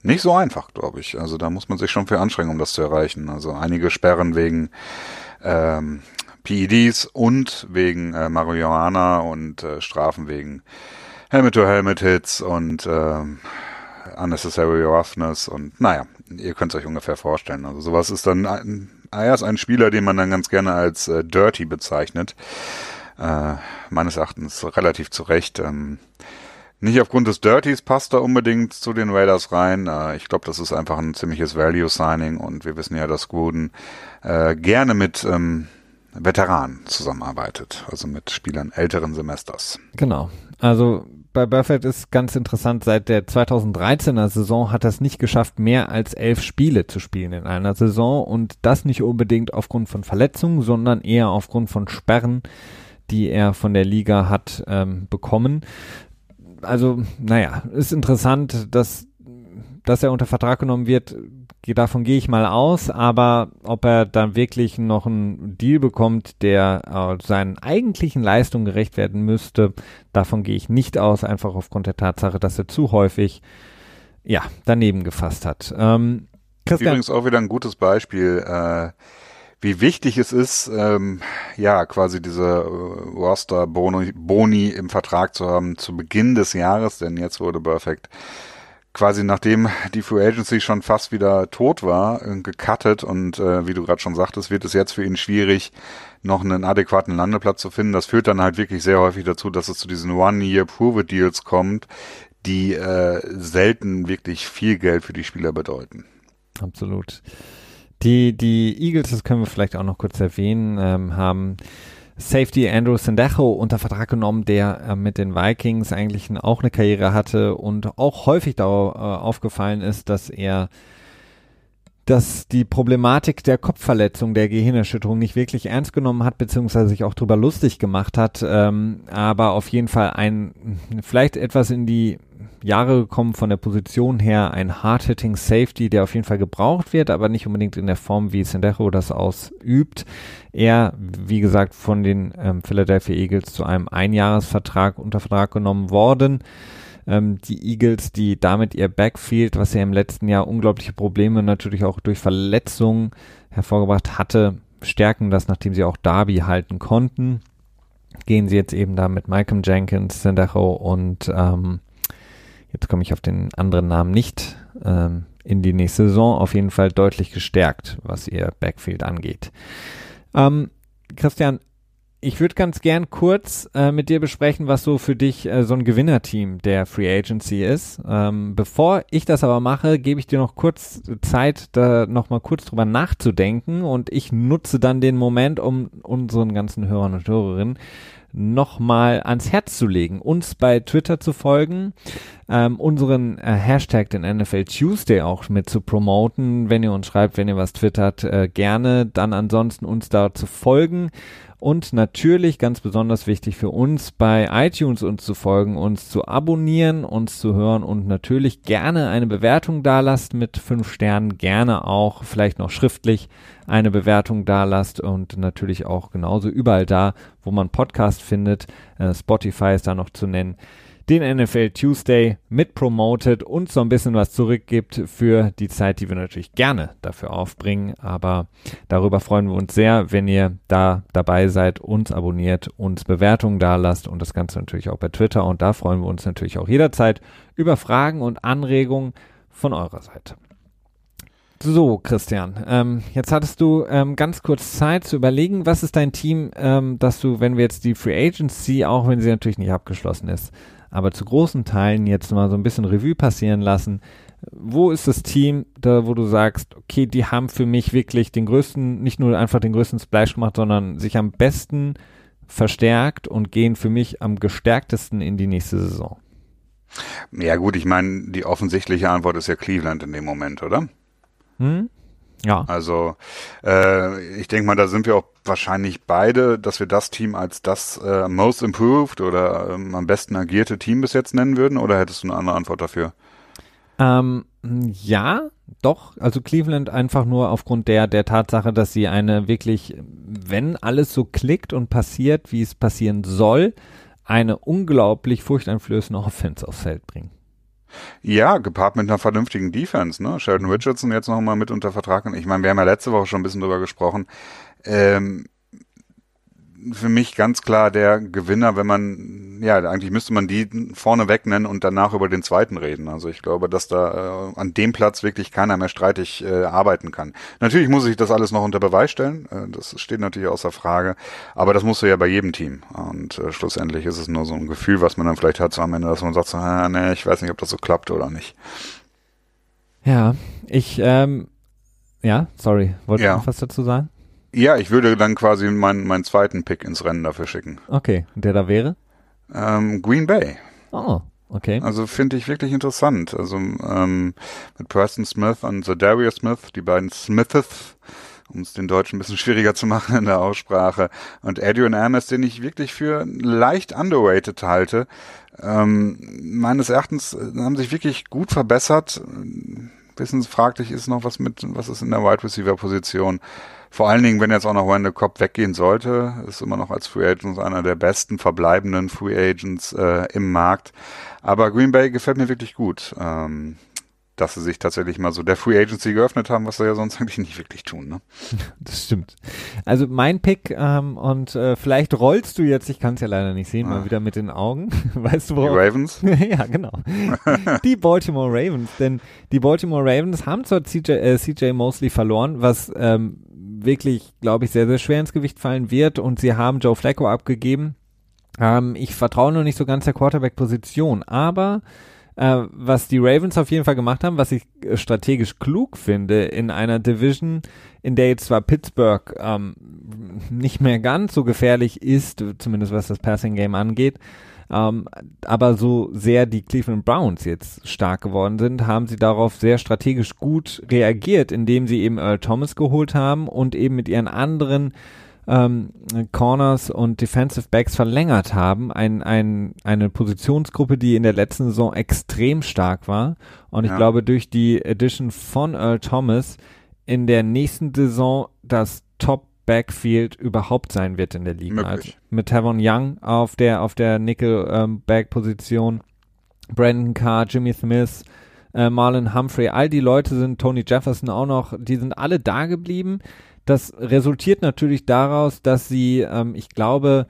nicht so einfach, glaube ich. Also da muss man sich schon für anstrengen, um das zu erreichen. Also einige sperren wegen ähm, PEDs und wegen äh, Marihuana und äh, Strafen wegen Helmet-to-Helmet-Hits und ähm, Unnecessary Roughness und naja, ihr könnt es euch ungefähr vorstellen. Also sowas ist dann ein, er ist ein Spieler, den man dann ganz gerne als äh, Dirty bezeichnet. Äh, meines Erachtens relativ zu Recht. Ähm, nicht aufgrund des Dirties passt er unbedingt zu den Raiders rein. Äh, ich glaube, das ist einfach ein ziemliches Value-Signing und wir wissen ja, dass Gruden äh, gerne mit ähm, Veteranen zusammenarbeitet, also mit Spielern älteren Semesters. Genau. Also bei Buffett ist ganz interessant, seit der 2013er Saison hat er es nicht geschafft, mehr als elf Spiele zu spielen in einer Saison und das nicht unbedingt aufgrund von Verletzungen, sondern eher aufgrund von Sperren, die er von der Liga hat ähm, bekommen also, naja, ist interessant, dass, dass er unter Vertrag genommen wird. Davon gehe ich mal aus, aber ob er dann wirklich noch einen Deal bekommt, der äh, seinen eigentlichen Leistungen gerecht werden müsste, davon gehe ich nicht aus, einfach aufgrund der Tatsache, dass er zu häufig ja, daneben gefasst hat. Ähm, Christian. Übrigens auch wieder ein gutes Beispiel, äh, wie wichtig es ist, ähm, ja, quasi diese äh, Roster Boni, Boni im Vertrag zu haben zu Beginn des Jahres, denn jetzt wurde Perfect quasi nachdem die Free Agency schon fast wieder tot war, äh, gecuttet und äh, wie du gerade schon sagtest, wird es jetzt für ihn schwierig, noch einen adäquaten Landeplatz zu finden. Das führt dann halt wirklich sehr häufig dazu, dass es zu diesen One-Year-Prove-Deals kommt, die äh, selten wirklich viel Geld für die Spieler bedeuten. Absolut. Die, die Eagles, das können wir vielleicht auch noch kurz erwähnen, ähm, haben Safety Andrew Sendejo unter Vertrag genommen, der äh, mit den Vikings eigentlich auch eine Karriere hatte und auch häufig darauf äh, aufgefallen ist, dass er dass die Problematik der Kopfverletzung, der Gehirnerschütterung nicht wirklich ernst genommen hat, beziehungsweise sich auch drüber lustig gemacht hat, ähm, aber auf jeden Fall ein, vielleicht etwas in die Jahre gekommen von der Position her, ein Hard-Hitting Safety, der auf jeden Fall gebraucht wird, aber nicht unbedingt in der Form, wie Sendejo das ausübt. Er, wie gesagt, von den ähm, Philadelphia Eagles zu einem Einjahresvertrag unter Vertrag genommen worden ähm, die Eagles, die damit ihr Backfield, was ja im letzten Jahr unglaubliche Probleme natürlich auch durch Verletzungen hervorgebracht hatte, stärken das, nachdem sie auch Darby halten konnten. Gehen sie jetzt eben da mit Malcolm Jenkins, Sendejo und ähm, jetzt komme ich auf den anderen Namen nicht, ähm, in die nächste Saison auf jeden Fall deutlich gestärkt, was ihr Backfield angeht. Ähm, Christian, ich würde ganz gern kurz äh, mit dir besprechen, was so für dich äh, so ein Gewinnerteam der Free Agency ist. Ähm, bevor ich das aber mache, gebe ich dir noch kurz Zeit, da nochmal kurz drüber nachzudenken und ich nutze dann den Moment, um unseren ganzen Hörern und Hörerinnen nochmal ans Herz zu legen, uns bei Twitter zu folgen, ähm, unseren äh, Hashtag, den NFL Tuesday auch mit zu promoten. Wenn ihr uns schreibt, wenn ihr was twittert, äh, gerne. Dann ansonsten uns da zu folgen. Und natürlich ganz besonders wichtig für uns bei iTunes uns zu folgen, uns zu abonnieren, uns zu hören und natürlich gerne eine Bewertung da lasst mit fünf Sternen, gerne auch vielleicht noch schriftlich eine Bewertung da lasst und natürlich auch genauso überall da, wo man Podcast findet. Äh, Spotify ist da noch zu nennen den NFL Tuesday mitpromotet und so ein bisschen was zurückgibt für die Zeit, die wir natürlich gerne dafür aufbringen. Aber darüber freuen wir uns sehr, wenn ihr da dabei seid, uns abonniert, uns Bewertungen da lasst und das Ganze natürlich auch bei Twitter. Und da freuen wir uns natürlich auch jederzeit über Fragen und Anregungen von eurer Seite. So, Christian, ähm, jetzt hattest du ähm, ganz kurz Zeit zu überlegen, was ist dein Team, ähm, dass du, wenn wir jetzt die Free Agency, auch wenn sie natürlich nicht abgeschlossen ist, aber zu großen Teilen jetzt mal so ein bisschen Revue passieren lassen. Wo ist das Team, da wo du sagst, okay, die haben für mich wirklich den größten, nicht nur einfach den größten Splash gemacht, sondern sich am besten verstärkt und gehen für mich am gestärktesten in die nächste Saison? Ja gut, ich meine, die offensichtliche Antwort ist ja Cleveland in dem Moment, oder? Hm? Ja. Also äh, ich denke mal, da sind wir auch wahrscheinlich beide, dass wir das Team als das äh, most improved oder ähm, am besten agierte Team bis jetzt nennen würden. Oder hättest du eine andere Antwort dafür? Ähm, ja, doch. Also Cleveland einfach nur aufgrund der der Tatsache, dass sie eine wirklich, wenn alles so klickt und passiert, wie es passieren soll, eine unglaublich furchteinflößende Offense aufs Feld bringen. Ja, gepaart mit einer vernünftigen Defense, ne? Sheldon Richardson jetzt noch mal mit unter Vertrag. Ich meine, wir haben ja letzte Woche schon ein bisschen drüber gesprochen. Ähm, für mich ganz klar der Gewinner, wenn man, ja, eigentlich müsste man die vorne weg nennen und danach über den zweiten reden. Also ich glaube, dass da äh, an dem Platz wirklich keiner mehr streitig äh, arbeiten kann. Natürlich muss ich das alles noch unter Beweis stellen, äh, das steht natürlich außer Frage, aber das musst du ja bei jedem Team. Und äh, schlussendlich ist es nur so ein Gefühl, was man dann vielleicht hat so am Ende, dass man sagt, so, ah, nee, ich weiß nicht, ob das so klappt oder nicht. Ja, ich, ähm, ja, sorry, wollte ja. noch was dazu sagen? Ja, ich würde dann quasi meinen, meinen zweiten Pick ins Rennen dafür schicken. Okay, und der da wäre? Ähm, Green Bay. Oh, okay. Also finde ich wirklich interessant. Also ähm, mit Preston Smith und Darius Smith, die beiden Smiths, um es den Deutschen ein bisschen schwieriger zu machen in der Aussprache, und Adrian Amos, den ich wirklich für leicht underrated halte. Ähm, meines Erachtens äh, haben sich wirklich gut verbessert. Wissensfraglich ist noch was mit, was ist in der Wide Receiver Position. Vor allen Dingen, wenn jetzt auch noch Wendell Cobb weggehen sollte, ist immer noch als Free Agent einer der besten verbleibenden Free Agents äh, im Markt. Aber Green Bay gefällt mir wirklich gut. Ähm, dass sie sich tatsächlich mal so der Free Agency geöffnet haben, was sie ja sonst eigentlich nicht wirklich tun. Ne? Das stimmt. Also mein Pick ähm, und äh, vielleicht rollst du jetzt, ich kann es ja leider nicht sehen, ah. mal wieder mit den Augen. weißt du worauf? Die Ravens? ja, genau. die Baltimore Ravens, denn die Baltimore Ravens haben zwar CJ, äh, CJ Mosley verloren, was ähm, wirklich, glaube ich, sehr, sehr schwer ins Gewicht fallen wird und sie haben Joe Flacco abgegeben. Ähm, ich vertraue noch nicht so ganz der Quarterback-Position, aber äh, was die Ravens auf jeden Fall gemacht haben, was ich äh, strategisch klug finde, in einer Division, in der jetzt zwar Pittsburgh ähm, nicht mehr ganz so gefährlich ist, zumindest was das Passing Game angeht, ähm, aber so sehr die Cleveland Browns jetzt stark geworden sind, haben sie darauf sehr strategisch gut reagiert, indem sie eben Earl Thomas geholt haben und eben mit ihren anderen ähm, Corners und Defensive Backs verlängert haben. Ein, ein, eine Positionsgruppe, die in der letzten Saison extrem stark war. Und ich ja. glaube, durch die Addition von Earl Thomas in der nächsten Saison das Top Backfield überhaupt sein wird in der Liga. Also mit Tavon Young auf der auf der Nickel ähm, Back Position, Brandon Carr, Jimmy Smith, äh, Marlon Humphrey, all die Leute sind Tony Jefferson auch noch, die sind alle da geblieben. Das resultiert natürlich daraus, dass sie, ähm, ich glaube,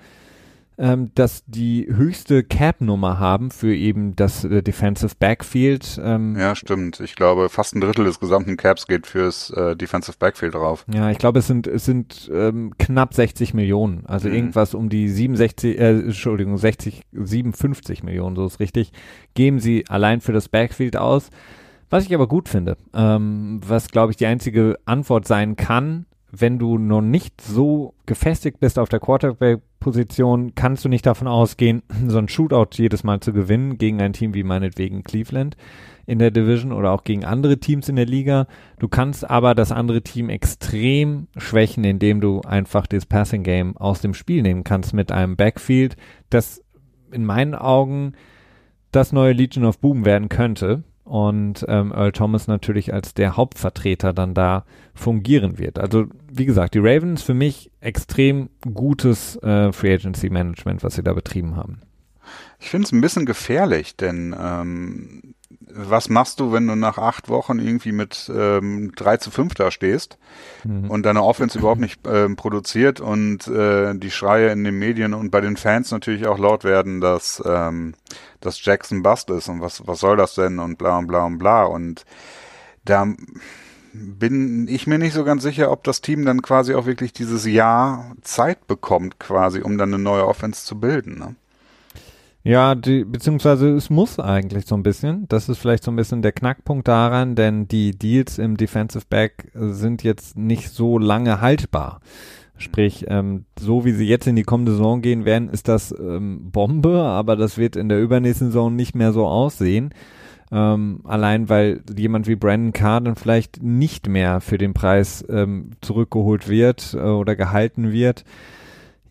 ähm, dass die höchste Cap-Nummer haben für eben das äh, Defensive Backfield. Ähm, ja, stimmt. Ich glaube, fast ein Drittel des gesamten Caps geht fürs äh, Defensive Backfield drauf. Ja, ich glaube, es sind es sind ähm, knapp 60 Millionen, also mhm. irgendwas um die 67, äh, Entschuldigung, 60, 57 Millionen, so ist richtig, geben sie allein für das Backfield aus. Was ich aber gut finde, ähm, was glaube ich die einzige Antwort sein kann, wenn du noch nicht so gefestigt bist auf der Quarterback-Position, kannst du nicht davon ausgehen, so ein Shootout jedes Mal zu gewinnen gegen ein Team wie meinetwegen Cleveland in der Division oder auch gegen andere Teams in der Liga. Du kannst aber das andere Team extrem schwächen, indem du einfach das Passing Game aus dem Spiel nehmen kannst mit einem Backfield, das in meinen Augen das neue Legion of Boom werden könnte und ähm, Earl Thomas natürlich als der Hauptvertreter dann da fungieren wird. Also wie gesagt, die Ravens für mich extrem gutes äh, Free Agency Management, was sie da betrieben haben. Ich finde es ein bisschen gefährlich, denn ähm, was machst du, wenn du nach acht Wochen irgendwie mit ähm, 3 zu 5 da stehst mhm. und deine Offense überhaupt nicht ähm, produziert und äh, die Schreie in den Medien und bei den Fans natürlich auch laut werden, dass, ähm, dass Jackson Bust ist und was, was soll das denn und bla und bla und bla und da bin ich mir nicht so ganz sicher, ob das Team dann quasi auch wirklich dieses Jahr Zeit bekommt, quasi, um dann eine neue Offense zu bilden. Ne? Ja, die, beziehungsweise es muss eigentlich so ein bisschen. Das ist vielleicht so ein bisschen der Knackpunkt daran, denn die Deals im Defensive Back sind jetzt nicht so lange haltbar. Sprich, ähm, so wie sie jetzt in die kommende Saison gehen werden, ist das ähm, Bombe, aber das wird in der übernächsten Saison nicht mehr so aussehen. Ähm, allein weil jemand wie Brandon Carr dann vielleicht nicht mehr für den Preis ähm, zurückgeholt wird äh, oder gehalten wird.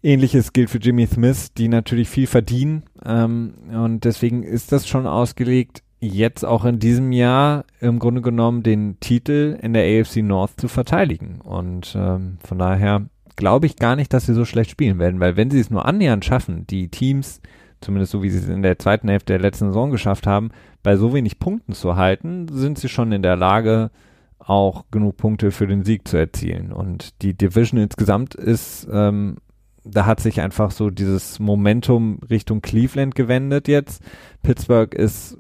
Ähnliches gilt für Jimmy Smith, die natürlich viel verdienen. Ähm, und deswegen ist das schon ausgelegt, jetzt auch in diesem Jahr im Grunde genommen den Titel in der AFC North zu verteidigen. Und ähm, von daher glaube ich gar nicht, dass sie so schlecht spielen werden, weil wenn sie es nur annähernd schaffen, die Teams, zumindest so wie sie es in der zweiten Hälfte der letzten Saison geschafft haben, bei so wenig Punkten zu halten, sind sie schon in der Lage, auch genug Punkte für den Sieg zu erzielen. Und die Division insgesamt ist ähm, da hat sich einfach so dieses Momentum Richtung Cleveland gewendet jetzt. Pittsburgh ist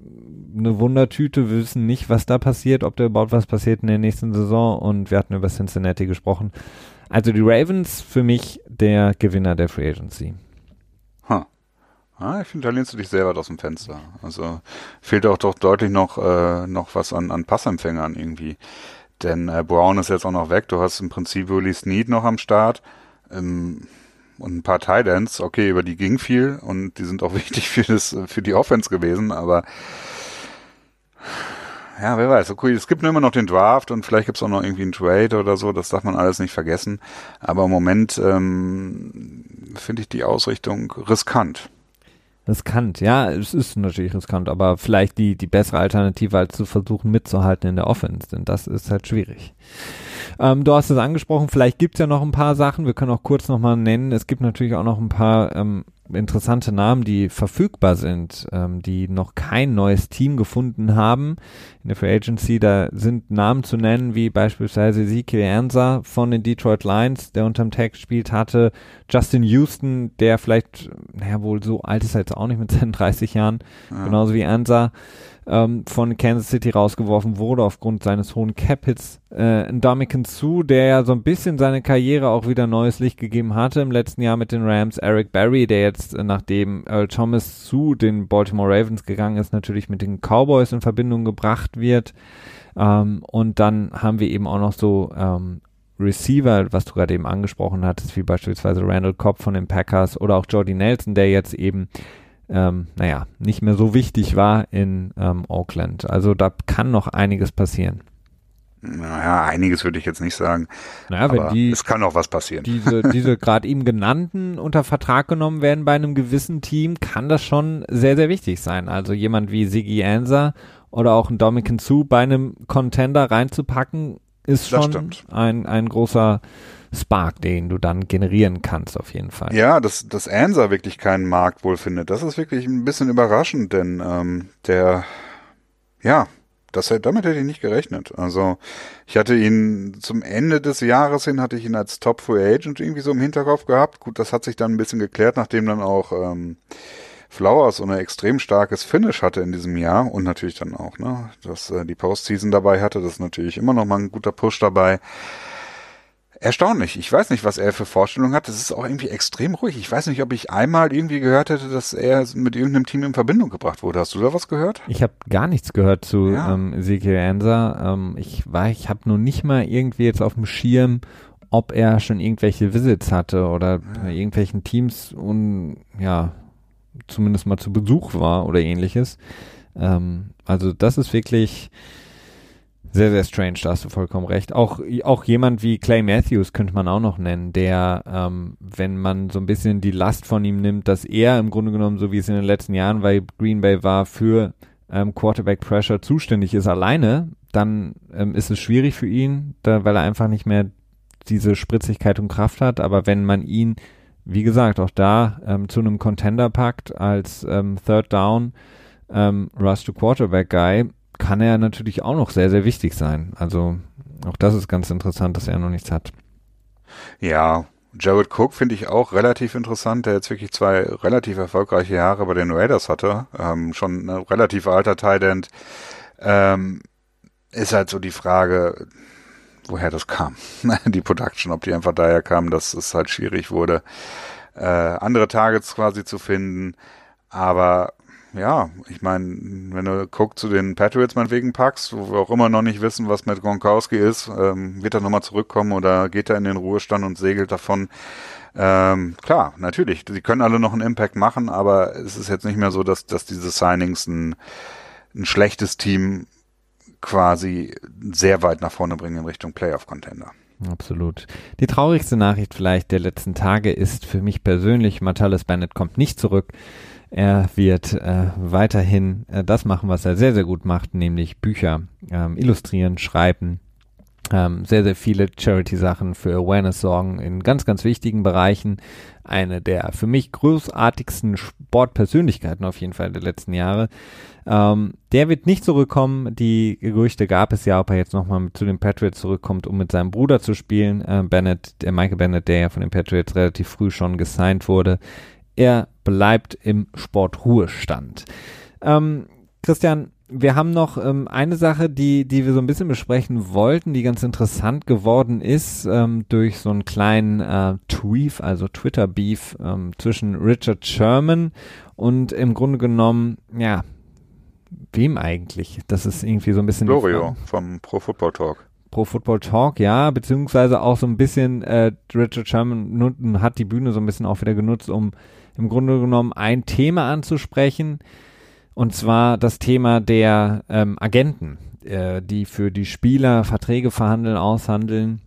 eine Wundertüte, wir wissen nicht, was da passiert, ob da überhaupt was passiert in der nächsten Saison und wir hatten über Cincinnati gesprochen. Also die Ravens für mich der Gewinner der Free Agency. Huh. Ah, ich finde, da lehnst du dich selber aus dem Fenster. Also fehlt auch doch deutlich noch, äh, noch was an, an Passempfängern irgendwie. Denn äh, Brown ist jetzt auch noch weg. Du hast im Prinzip Willie Snead noch am Start. Ähm, und ein paar Tidends, okay, über die ging viel und die sind auch wichtig für das, für die Offense gewesen, aber ja, wer weiß. Okay, es gibt nur immer noch den Draft und vielleicht gibt es auch noch irgendwie einen Trade oder so, das darf man alles nicht vergessen. Aber im Moment ähm, finde ich die Ausrichtung riskant. Riskant, ja, es ist natürlich riskant, aber vielleicht die, die bessere Alternative, als zu versuchen mitzuhalten in der Offense, denn das ist halt schwierig. Ähm, du hast es angesprochen, vielleicht gibt's ja noch ein paar Sachen, wir können auch kurz nochmal nennen. Es gibt natürlich auch noch ein paar ähm, interessante Namen, die verfügbar sind, ähm, die noch kein neues Team gefunden haben. In der Free Agency, da sind Namen zu nennen, wie beispielsweise Ezekiel Ansa von den Detroit Lions, der unterm Tag gespielt hatte, Justin Houston, der vielleicht, naja, wohl so alt ist er jetzt auch nicht mit seinen 30 Jahren, ja. genauso wie Ansa ähm, von Kansas City rausgeworfen wurde aufgrund seines hohen Cap-Hits. Äh, Dominican Sue, der ja so ein bisschen seine Karriere auch wieder neues Licht gegeben hatte im letzten Jahr mit den Rams. Eric Barry, der jetzt, äh, nachdem Earl Thomas zu den Baltimore Ravens gegangen ist, natürlich mit den Cowboys in Verbindung gebracht wird. Ähm, und dann haben wir eben auch noch so ähm, Receiver, was du gerade eben angesprochen hattest, wie beispielsweise Randall Cobb von den Packers oder auch Jordy Nelson, der jetzt eben ähm, naja, nicht mehr so wichtig war in ähm, Oakland. Also da kann noch einiges passieren. Naja, einiges würde ich jetzt nicht sagen. Naja, aber die, es kann auch was passieren. Diese, diese gerade eben genannten unter Vertrag genommen werden bei einem gewissen Team, kann das schon sehr, sehr wichtig sein. Also jemand wie Siggy Anser oder auch ein Dominican Sue bei einem Contender reinzupacken, ist schon ein, ein großer Spark, den du dann generieren kannst, auf jeden Fall. Ja, dass, dass Ansa wirklich keinen Markt wohl findet, das ist wirklich ein bisschen überraschend, denn ähm, der, ja, das, damit hätte ich nicht gerechnet. Also ich hatte ihn zum Ende des Jahres hin, hatte ich ihn als Top Free Agent irgendwie so im Hinterkopf gehabt. Gut, das hat sich dann ein bisschen geklärt, nachdem dann auch ähm, Flowers so ein extrem starkes Finish hatte in diesem Jahr und natürlich dann auch, ne, dass äh, die Postseason dabei hatte, das ist natürlich immer noch mal ein guter Push dabei erstaunlich. Ich weiß nicht, was er für Vorstellungen hat. Das ist auch irgendwie extrem ruhig. Ich weiß nicht, ob ich einmal irgendwie gehört hätte, dass er mit irgendeinem Team in Verbindung gebracht wurde. Hast du da was gehört? Ich habe gar nichts gehört zu ja. ähm, Ezekiel Ansa. Ähm, ich war, ich habe nur nicht mal irgendwie jetzt auf dem Schirm, ob er schon irgendwelche Visits hatte oder ja. bei irgendwelchen Teams und ja, zumindest mal zu Besuch war oder ähnliches. Ähm, also das ist wirklich sehr, sehr strange, da hast du vollkommen recht. Auch, auch jemand wie Clay Matthews könnte man auch noch nennen, der, ähm, wenn man so ein bisschen die Last von ihm nimmt, dass er im Grunde genommen, so wie es in den letzten Jahren bei Green Bay war, für ähm, Quarterback Pressure zuständig ist alleine, dann ähm, ist es schwierig für ihn, da, weil er einfach nicht mehr diese Spritzigkeit und Kraft hat. Aber wenn man ihn, wie gesagt, auch da ähm, zu einem Contender packt als ähm, Third Down ähm, Rush to Quarterback Guy, kann er natürlich auch noch sehr, sehr wichtig sein. Also auch das ist ganz interessant, dass er noch nichts hat. Ja, Jared Cook finde ich auch relativ interessant, der jetzt wirklich zwei relativ erfolgreiche Jahre bei den Raiders hatte. Ähm, schon ein relativ alter Tight End. Ähm, ist halt so die Frage, woher das kam. die Production, ob die einfach daher kam, dass es halt schwierig wurde, äh, andere Targets quasi zu finden. Aber ja, ich meine, wenn du guckst zu den Patriots meinetwegen packst, wo wir auch immer noch nicht wissen, was mit Gronkowski ist, ähm, wird er nochmal zurückkommen oder geht er in den Ruhestand und segelt davon? Ähm, klar, natürlich, die können alle noch einen Impact machen, aber es ist jetzt nicht mehr so, dass, dass diese Signings ein, ein schlechtes Team quasi sehr weit nach vorne bringen in Richtung Playoff-Contender. Absolut. Die traurigste Nachricht vielleicht der letzten Tage ist für mich persönlich, Matalis Bennett kommt nicht zurück. Er wird äh, weiterhin äh, das machen, was er sehr, sehr gut macht, nämlich Bücher ähm, illustrieren, schreiben, ähm, sehr, sehr viele Charity-Sachen für Awareness sorgen in ganz, ganz wichtigen Bereichen. Eine der für mich großartigsten Sportpersönlichkeiten auf jeden Fall der letzten Jahre. Ähm, der wird nicht zurückkommen. Die Gerüchte gab es ja, ob er jetzt nochmal zu den Patriots zurückkommt, um mit seinem Bruder zu spielen. Äh, Bennett, der Michael Bennett, der ja von den Patriots relativ früh schon gesigned wurde. Er bleibt im Sportruhestand. Ähm, Christian, wir haben noch ähm, eine Sache, die, die wir so ein bisschen besprechen wollten, die ganz interessant geworden ist ähm, durch so einen kleinen äh, Tweet, also Twitter-Beef ähm, zwischen Richard Sherman und im Grunde genommen, ja, wem eigentlich? Das ist irgendwie so ein bisschen. Florio vom Pro Football Talk. Pro Football Talk, ja, beziehungsweise auch so ein bisschen, äh, Richard Sherman hat die Bühne so ein bisschen auch wieder genutzt, um im Grunde genommen ein Thema anzusprechen, und zwar das Thema der ähm, Agenten, äh, die für die Spieler Verträge verhandeln, aushandeln,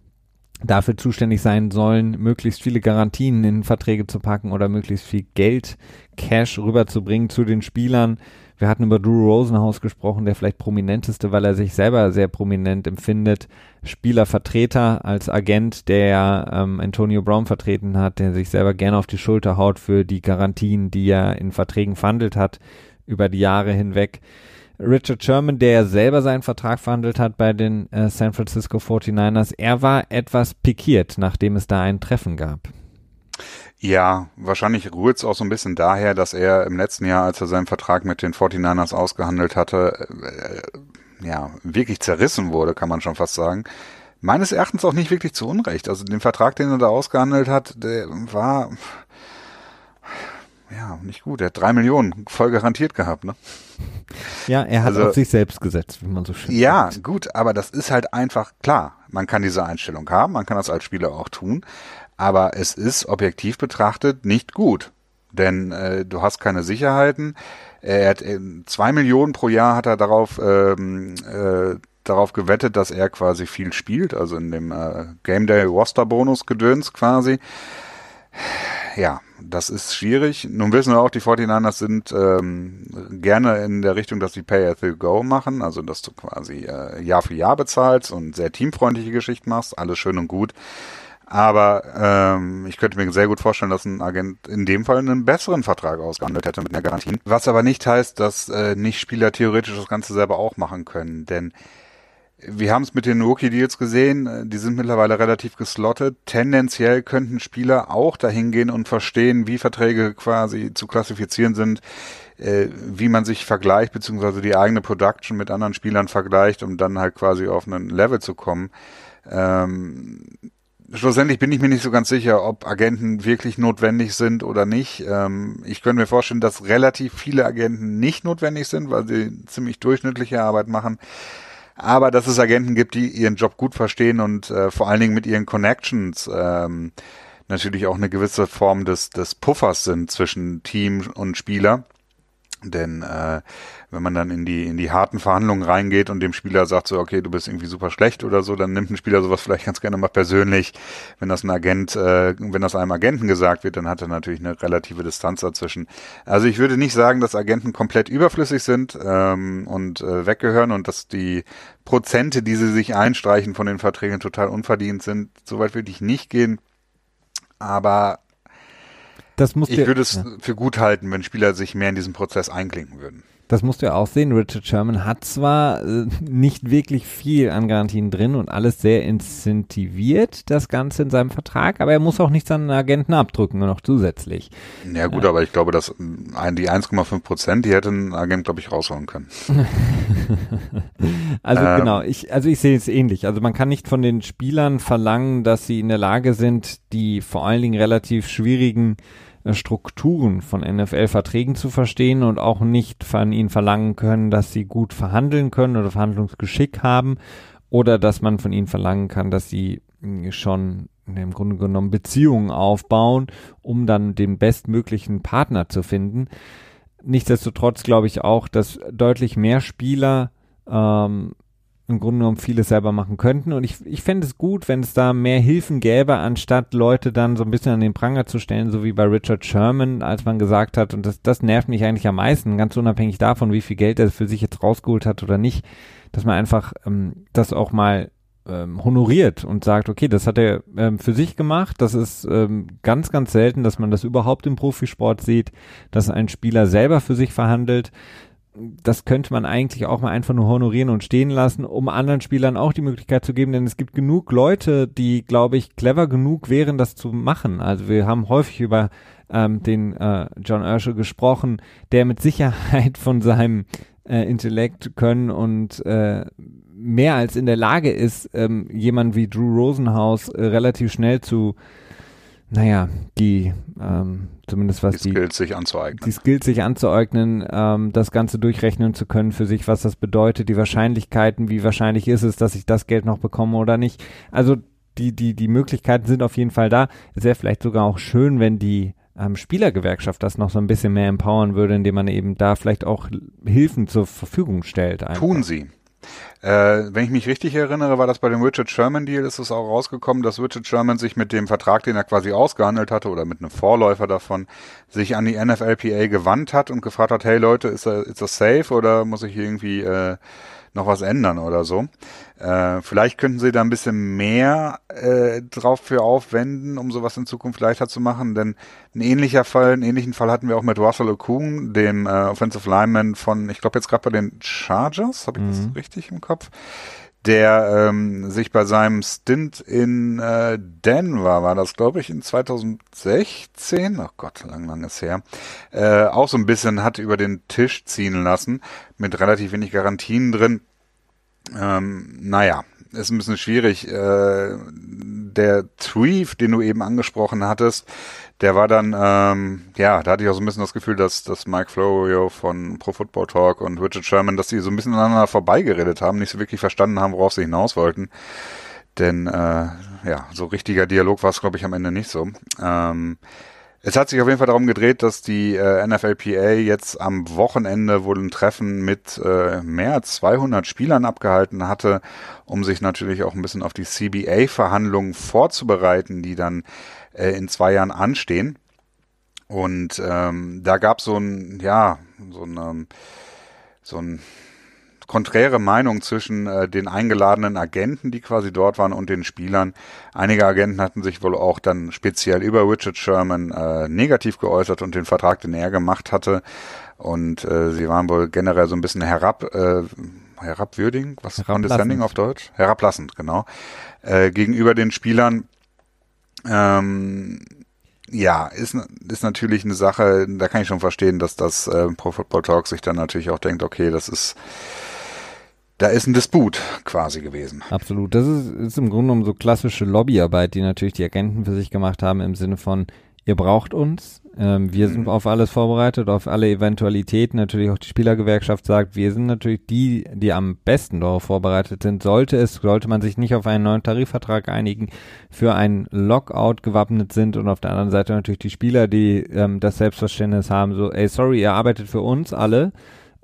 dafür zuständig sein sollen, möglichst viele Garantien in Verträge zu packen oder möglichst viel Geld, Cash rüberzubringen zu den Spielern Wir hatten über Drew Rosenhaus gesprochen, der vielleicht prominenteste, weil er sich selber sehr prominent empfindet. Spielervertreter als Agent, der ähm, Antonio Brown vertreten hat, der sich selber gerne auf die Schulter haut für die Garantien, die er in Verträgen verhandelt hat über die Jahre hinweg. Richard Sherman, der selber seinen Vertrag verhandelt hat bei den äh, San Francisco 49ers, er war etwas pikiert, nachdem es da ein Treffen gab. Ja, wahrscheinlich rührt es auch so ein bisschen daher, dass er im letzten Jahr, als er seinen Vertrag mit den 49ers ausgehandelt hatte, äh, ja, wirklich zerrissen wurde, kann man schon fast sagen. Meines Erachtens auch nicht wirklich zu Unrecht. Also den Vertrag, den er da ausgehandelt hat, der war ja nicht gut. Er hat drei Millionen voll garantiert gehabt, ne? Ja, er hat also, auf sich selbst gesetzt, wie man so schön Ja, sagt. gut, aber das ist halt einfach klar. Man kann diese Einstellung haben, man kann das als Spieler auch tun, aber es ist objektiv betrachtet nicht gut, denn äh, du hast keine Sicherheiten. Er hat äh, zwei Millionen pro Jahr hat er darauf ähm, äh, darauf gewettet, dass er quasi viel spielt, also in dem äh, Game Day Roster Bonus Gedöns quasi. Ja, das ist schwierig. Nun wissen wir auch, die 49ers sind ähm, gerne in der Richtung, dass sie Pay as you go machen, also dass du quasi äh, Jahr für Jahr bezahlst und sehr teamfreundliche Geschichten machst, alles schön und gut. Aber ähm, ich könnte mir sehr gut vorstellen, dass ein Agent in dem Fall einen besseren Vertrag ausgehandelt hätte mit einer Garantie. Was aber nicht heißt, dass äh, nicht Spieler theoretisch das Ganze selber auch machen können. Denn wir haben es mit den Rookie-Deals gesehen, äh, die sind mittlerweile relativ geslottet. Tendenziell könnten Spieler auch dahin gehen und verstehen, wie Verträge quasi zu klassifizieren sind, äh, wie man sich vergleicht, beziehungsweise die eigene Production mit anderen Spielern vergleicht, um dann halt quasi auf einen Level zu kommen. Ähm, schlussendlich bin ich mir nicht so ganz sicher, ob Agenten wirklich notwendig sind oder nicht. Ähm, ich könnte mir vorstellen, dass relativ viele Agenten nicht notwendig sind, weil sie ziemlich durchschnittliche Arbeit machen. Aber dass es Agenten gibt, die ihren Job gut verstehen und äh, vor allen Dingen mit ihren Connections ähm, natürlich auch eine gewisse Form des, des Puffers sind zwischen Team und Spieler. Denn äh, wenn man dann in die in die harten Verhandlungen reingeht und dem Spieler sagt so, okay, du bist irgendwie super schlecht oder so, dann nimmt ein Spieler sowas vielleicht ganz gerne mal persönlich. Wenn das ein Agent, äh, wenn das einem Agenten gesagt wird, dann hat er natürlich eine relative Distanz dazwischen. Also ich würde nicht sagen, dass Agenten komplett überflüssig sind ähm, und äh, weggehören und dass die Prozente, die sie sich einstreichen von den Verträgen, total unverdient sind. Soweit würde ich nicht gehen. Aber das ich würde es ja. für gut halten, wenn Spieler sich mehr in diesen Prozess einklinken würden. Das musst du ja auch sehen. Richard Sherman hat zwar äh, nicht wirklich viel an Garantien drin und alles sehr incentiviert, das Ganze in seinem Vertrag, aber er muss auch nichts an den Agenten abdrücken, nur noch zusätzlich. Ja gut, ja. aber ich glaube, dass ein, die 1,5 Prozent, die hätte ein Agent, glaube ich, rausholen können. also ähm. genau, ich, also ich sehe es ähnlich. Also man kann nicht von den Spielern verlangen, dass sie in der Lage sind, die vor allen Dingen relativ schwierigen äh, Strukturen von NFL-Verträgen zu verstehen und auch nicht von ihnen verlangen können, dass sie gut verhandeln können oder Verhandlungsgeschick haben oder dass man von ihnen verlangen kann, dass sie hm, schon im Grunde genommen Beziehungen aufbauen, um dann den bestmöglichen Partner zu finden. Nichtsdestotrotz glaube ich auch, dass deutlich mehr Spieler ähm, im Grunde genommen vieles selber machen könnten. Und ich, ich fände es gut, wenn es da mehr Hilfen gäbe, anstatt Leute dann so ein bisschen an den Pranger zu stellen, so wie bei Richard Sherman, als man gesagt hat, und das, das nervt mich eigentlich am meisten, ganz unabhängig davon, wie viel Geld er für sich jetzt rausgeholt hat oder nicht, dass man einfach ähm, das auch mal ähm, honoriert und sagt, okay, das hat er ähm, für sich gemacht. Das ist ähm, ganz, ganz selten, dass man das überhaupt im Profisport sieht, dass ein Spieler selber für sich verhandelt das könnte man eigentlich auch mal einfach nur honorieren und stehen lassen, um anderen Spielern auch die Möglichkeit zu geben, denn es gibt genug Leute, die, glaube ich, clever genug wären, das zu machen. Also wir haben häufig über ähm, den äh, John Urschel gesprochen, der mit Sicherheit von seinem äh, Intellekt können und äh, mehr als in der Lage ist, ähm, jemand wie Drew Rosenhaus äh, relativ schnell zu naja, die, ähm, zumindest was die, die Skills sich anzueignen. Die Skills sich anzueignen, ähm, das Ganze durchrechnen zu können für sich, was das bedeutet, die Wahrscheinlichkeiten, wie wahrscheinlich ist es, dass ich das Geld noch bekomme oder nicht. Also die, die, die Möglichkeiten sind auf jeden Fall da. Es wäre vielleicht sogar auch schön, wenn die ähm, Spielergewerkschaft das noch so ein bisschen mehr empowern würde, indem man eben da vielleicht auch Hilfen zur Verfügung stellt. Einfach. Tun sie. Äh, wenn ich mich richtig erinnere, war das bei dem Richard Sherman Deal, ist es auch rausgekommen, dass Richard Sherman sich mit dem Vertrag, den er quasi ausgehandelt hatte oder mit einem Vorläufer davon, sich an die NFLPA gewandt hat und gefragt hat, hey Leute, ist das, ist das safe oder muss ich irgendwie äh, noch was ändern oder so. Äh, vielleicht könnten sie da ein bisschen mehr äh, drauf für aufwenden, um sowas in Zukunft leichter zu machen, denn ein ähnlicher Fall, einen ähnlichen Fall hatten wir auch mit Russell Okung, dem äh, Offensive Lineman von, ich glaube jetzt gerade bei den Chargers, habe ich mhm. das richtig im Kopf? Der ähm, sich bei seinem Stint in äh, Denver, war das glaube ich in 2016, ach Gott, lang, lang ist her, äh, auch so ein bisschen hat über den Tisch ziehen lassen, mit relativ wenig Garantien drin. Ähm, naja, ist ein bisschen schwierig. Äh, der Tweef, den du eben angesprochen hattest, der war dann, ähm, ja, da hatte ich auch so ein bisschen das Gefühl, dass, dass Mike Florio von Pro Football Talk und Richard Sherman, dass die so ein bisschen aneinander vorbeigeredet haben, nicht so wirklich verstanden haben, worauf sie hinaus wollten. Denn, äh, ja, so richtiger Dialog war es, glaube ich, am Ende nicht so. Ähm, es hat sich auf jeden Fall darum gedreht, dass die äh, NFLPA jetzt am Wochenende wohl ein Treffen mit äh, mehr als 200 Spielern abgehalten hatte, um sich natürlich auch ein bisschen auf die CBA-Verhandlungen vorzubereiten, die dann äh, in zwei Jahren anstehen. Und ähm, da gab so ein, ja, so ein, ähm, so ein konträre Meinung zwischen äh, den eingeladenen Agenten, die quasi dort waren, und den Spielern. Einige Agenten hatten sich wohl auch dann speziell über Richard Sherman äh, negativ geäußert und den Vertrag, den er gemacht hatte. Und äh, sie waren wohl generell so ein bisschen herab, äh, herabwürdigend, was condescending auf Deutsch? Herablassend, genau. Äh, gegenüber den Spielern ähm, ja, ist, ist natürlich eine Sache, da kann ich schon verstehen, dass das äh, Pro Football Talk sich dann natürlich auch denkt, okay, das ist, da ist ein Disput quasi gewesen. Absolut. Das ist, ist im Grunde genommen so klassische Lobbyarbeit, die natürlich die Agenten für sich gemacht haben im Sinne von, ihr braucht uns, ähm, wir sind mhm. auf alles vorbereitet, auf alle Eventualitäten. Natürlich auch die Spielergewerkschaft sagt, wir sind natürlich die, die am besten darauf vorbereitet sind. Sollte es, sollte man sich nicht auf einen neuen Tarifvertrag einigen, für einen Lockout gewappnet sind und auf der anderen Seite natürlich die Spieler, die ähm, das Selbstverständnis haben, so, ey, sorry, ihr arbeitet für uns alle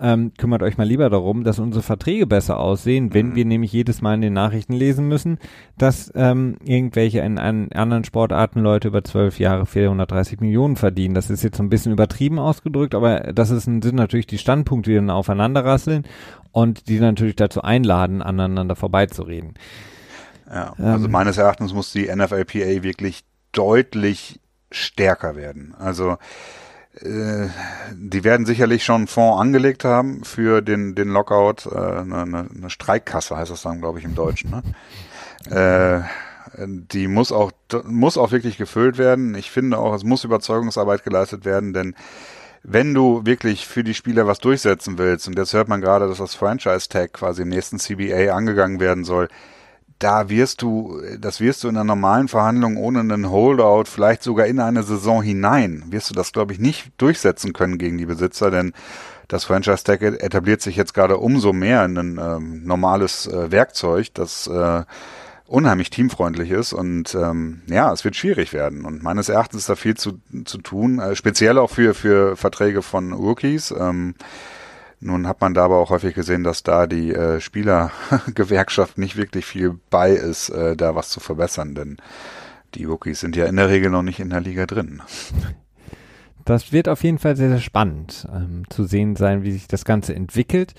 ähm, kümmert euch mal lieber darum, dass unsere Verträge besser aussehen, wenn mhm. wir nämlich jedes Mal in den Nachrichten lesen müssen, dass ähm, irgendwelche in, in anderen Sportarten Leute über zwölf Jahre 430 Millionen verdienen. Das ist jetzt so ein bisschen übertrieben ausgedrückt, aber das ist, sind natürlich die Standpunkte, die dann aufeinander rasseln und die natürlich dazu einladen, aneinander vorbeizureden. Ja, also ähm, meines Erachtens muss die NFLPA wirklich deutlich stärker werden. Also die werden sicherlich schon einen Fonds angelegt haben für den, den Lockout, äh, eine, eine Streikkasse heißt das dann, glaube ich, im Deutschen. Ne? Äh, die muss auch, muss auch wirklich gefüllt werden. Ich finde auch, es muss Überzeugungsarbeit geleistet werden, denn wenn du wirklich für die Spieler was durchsetzen willst, und jetzt hört man gerade, dass das Franchise-Tag quasi im nächsten CBA angegangen werden soll, da wirst du, das wirst du in einer normalen Verhandlung ohne einen Holdout, vielleicht sogar in eine Saison hinein, wirst du das, glaube ich, nicht durchsetzen können gegen die Besitzer, denn das Franchise Tag etabliert sich jetzt gerade umso mehr in ein ähm, normales äh, Werkzeug, das äh, unheimlich teamfreundlich ist und ähm, ja, es wird schwierig werden und meines Erachtens ist da viel zu, zu tun, äh, speziell auch für, für Verträge von Rookies. Ähm, nun hat man da aber auch häufig gesehen, dass da die äh, Spielergewerkschaft nicht wirklich viel bei ist, äh, da was zu verbessern, denn die Rookies sind ja in der Regel noch nicht in der Liga drin. Das wird auf jeden Fall sehr, sehr spannend ähm, zu sehen sein, wie sich das Ganze entwickelt.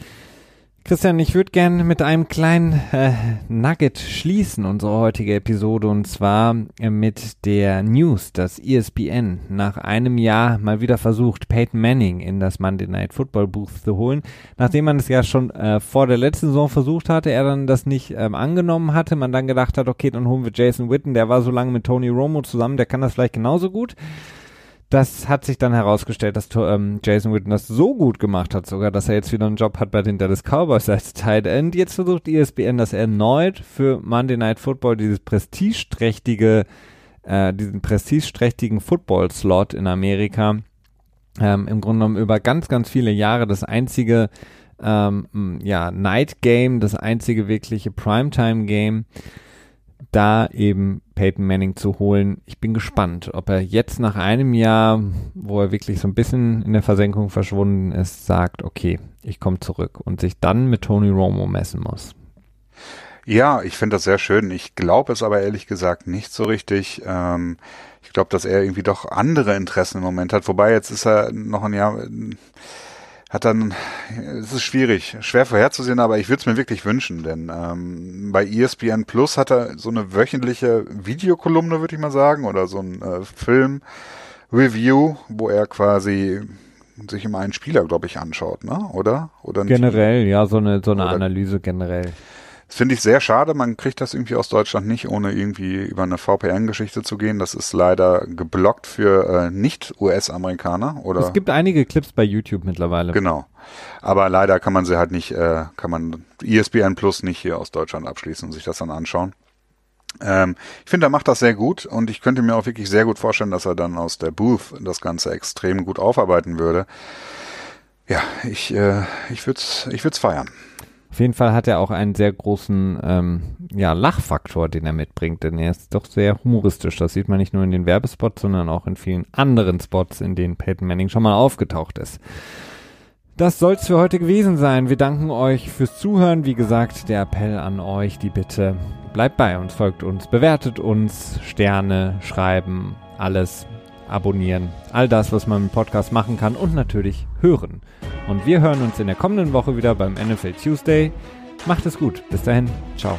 Christian, ich würde gerne mit einem kleinen äh, Nugget schließen, unsere heutige Episode, und zwar äh, mit der News, dass ESPN nach einem Jahr mal wieder versucht, Peyton Manning in das Monday Night Football Booth zu holen. Nachdem man es ja schon äh, vor der letzten Saison versucht hatte, er dann das nicht ähm, angenommen hatte, man dann gedacht hat, okay, dann holen wir Jason Witten, der war so lange mit Tony Romo zusammen, der kann das vielleicht genauso gut das hat sich dann herausgestellt, dass ähm, Jason Witten das so gut gemacht hat, sogar, dass er jetzt wieder einen Job hat bei den Dallas Cowboys als Tight End. Jetzt versucht ESPN das erneut für Monday Night Football, dieses prestigeträchtige, äh, diesen prestigeträchtigen Football-Slot in Amerika. Ähm, Im Grunde genommen über ganz, ganz viele Jahre das einzige ähm, ja, Night Game, das einzige wirkliche Primetime Game da eben Peyton Manning zu holen. Ich bin gespannt, ob er jetzt nach einem Jahr, wo er wirklich so ein bisschen in der Versenkung verschwunden ist, sagt, okay, ich komme zurück und sich dann mit Tony Romo messen muss. Ja, ich finde das sehr schön. Ich glaube es aber ehrlich gesagt nicht so richtig. Ähm, ich glaube, dass er irgendwie doch andere Interessen im Moment hat. Wobei jetzt ist er noch ein Jahr hat dann, es ist schwierig, schwer vorherzusehen, aber ich würde es mir wirklich wünschen, denn ähm, bei ESPN Plus hat er so eine wöchentliche Videokolumne, würde ich mal sagen, oder so ein äh, Film-Review, wo er quasi sich immer einen Spieler, glaube ich, anschaut, ne? Oder? Oder generell, ja, so eine so eine Analyse generell. Das finde ich sehr schade. Man kriegt das irgendwie aus Deutschland nicht, ohne irgendwie über eine VPN-Geschichte zu gehen. Das ist leider geblockt für äh, Nicht-US-Amerikaner. Oder Es gibt einige Clips bei YouTube mittlerweile. Genau. Aber leider kann man sie halt nicht, äh, kann man ESPN Plus nicht hier aus Deutschland abschließen und sich das dann anschauen. Ähm, ich finde, er macht das sehr gut und ich könnte mir auch wirklich sehr gut vorstellen, dass er dann aus der Booth das Ganze extrem gut aufarbeiten würde. Ja, ich, äh, ich würde es ich würd's feiern. Auf jeden Fall hat er auch einen sehr großen ähm, ja, Lachfaktor, den er mitbringt, denn er ist doch sehr humoristisch. Das sieht man nicht nur in den Werbespots, sondern auch in vielen anderen Spots, in denen Peyton Manning schon mal aufgetaucht ist. Das soll's für heute gewesen sein. Wir danken euch fürs Zuhören. Wie gesagt, der Appell an euch, die Bitte, bleibt bei uns, folgt uns, bewertet uns, Sterne, schreiben, alles abonnieren, all das, was man im Podcast machen kann und natürlich hören. Und wir hören uns in der kommenden Woche wieder beim NFL Tuesday. Macht es gut. Bis dahin. Ciao.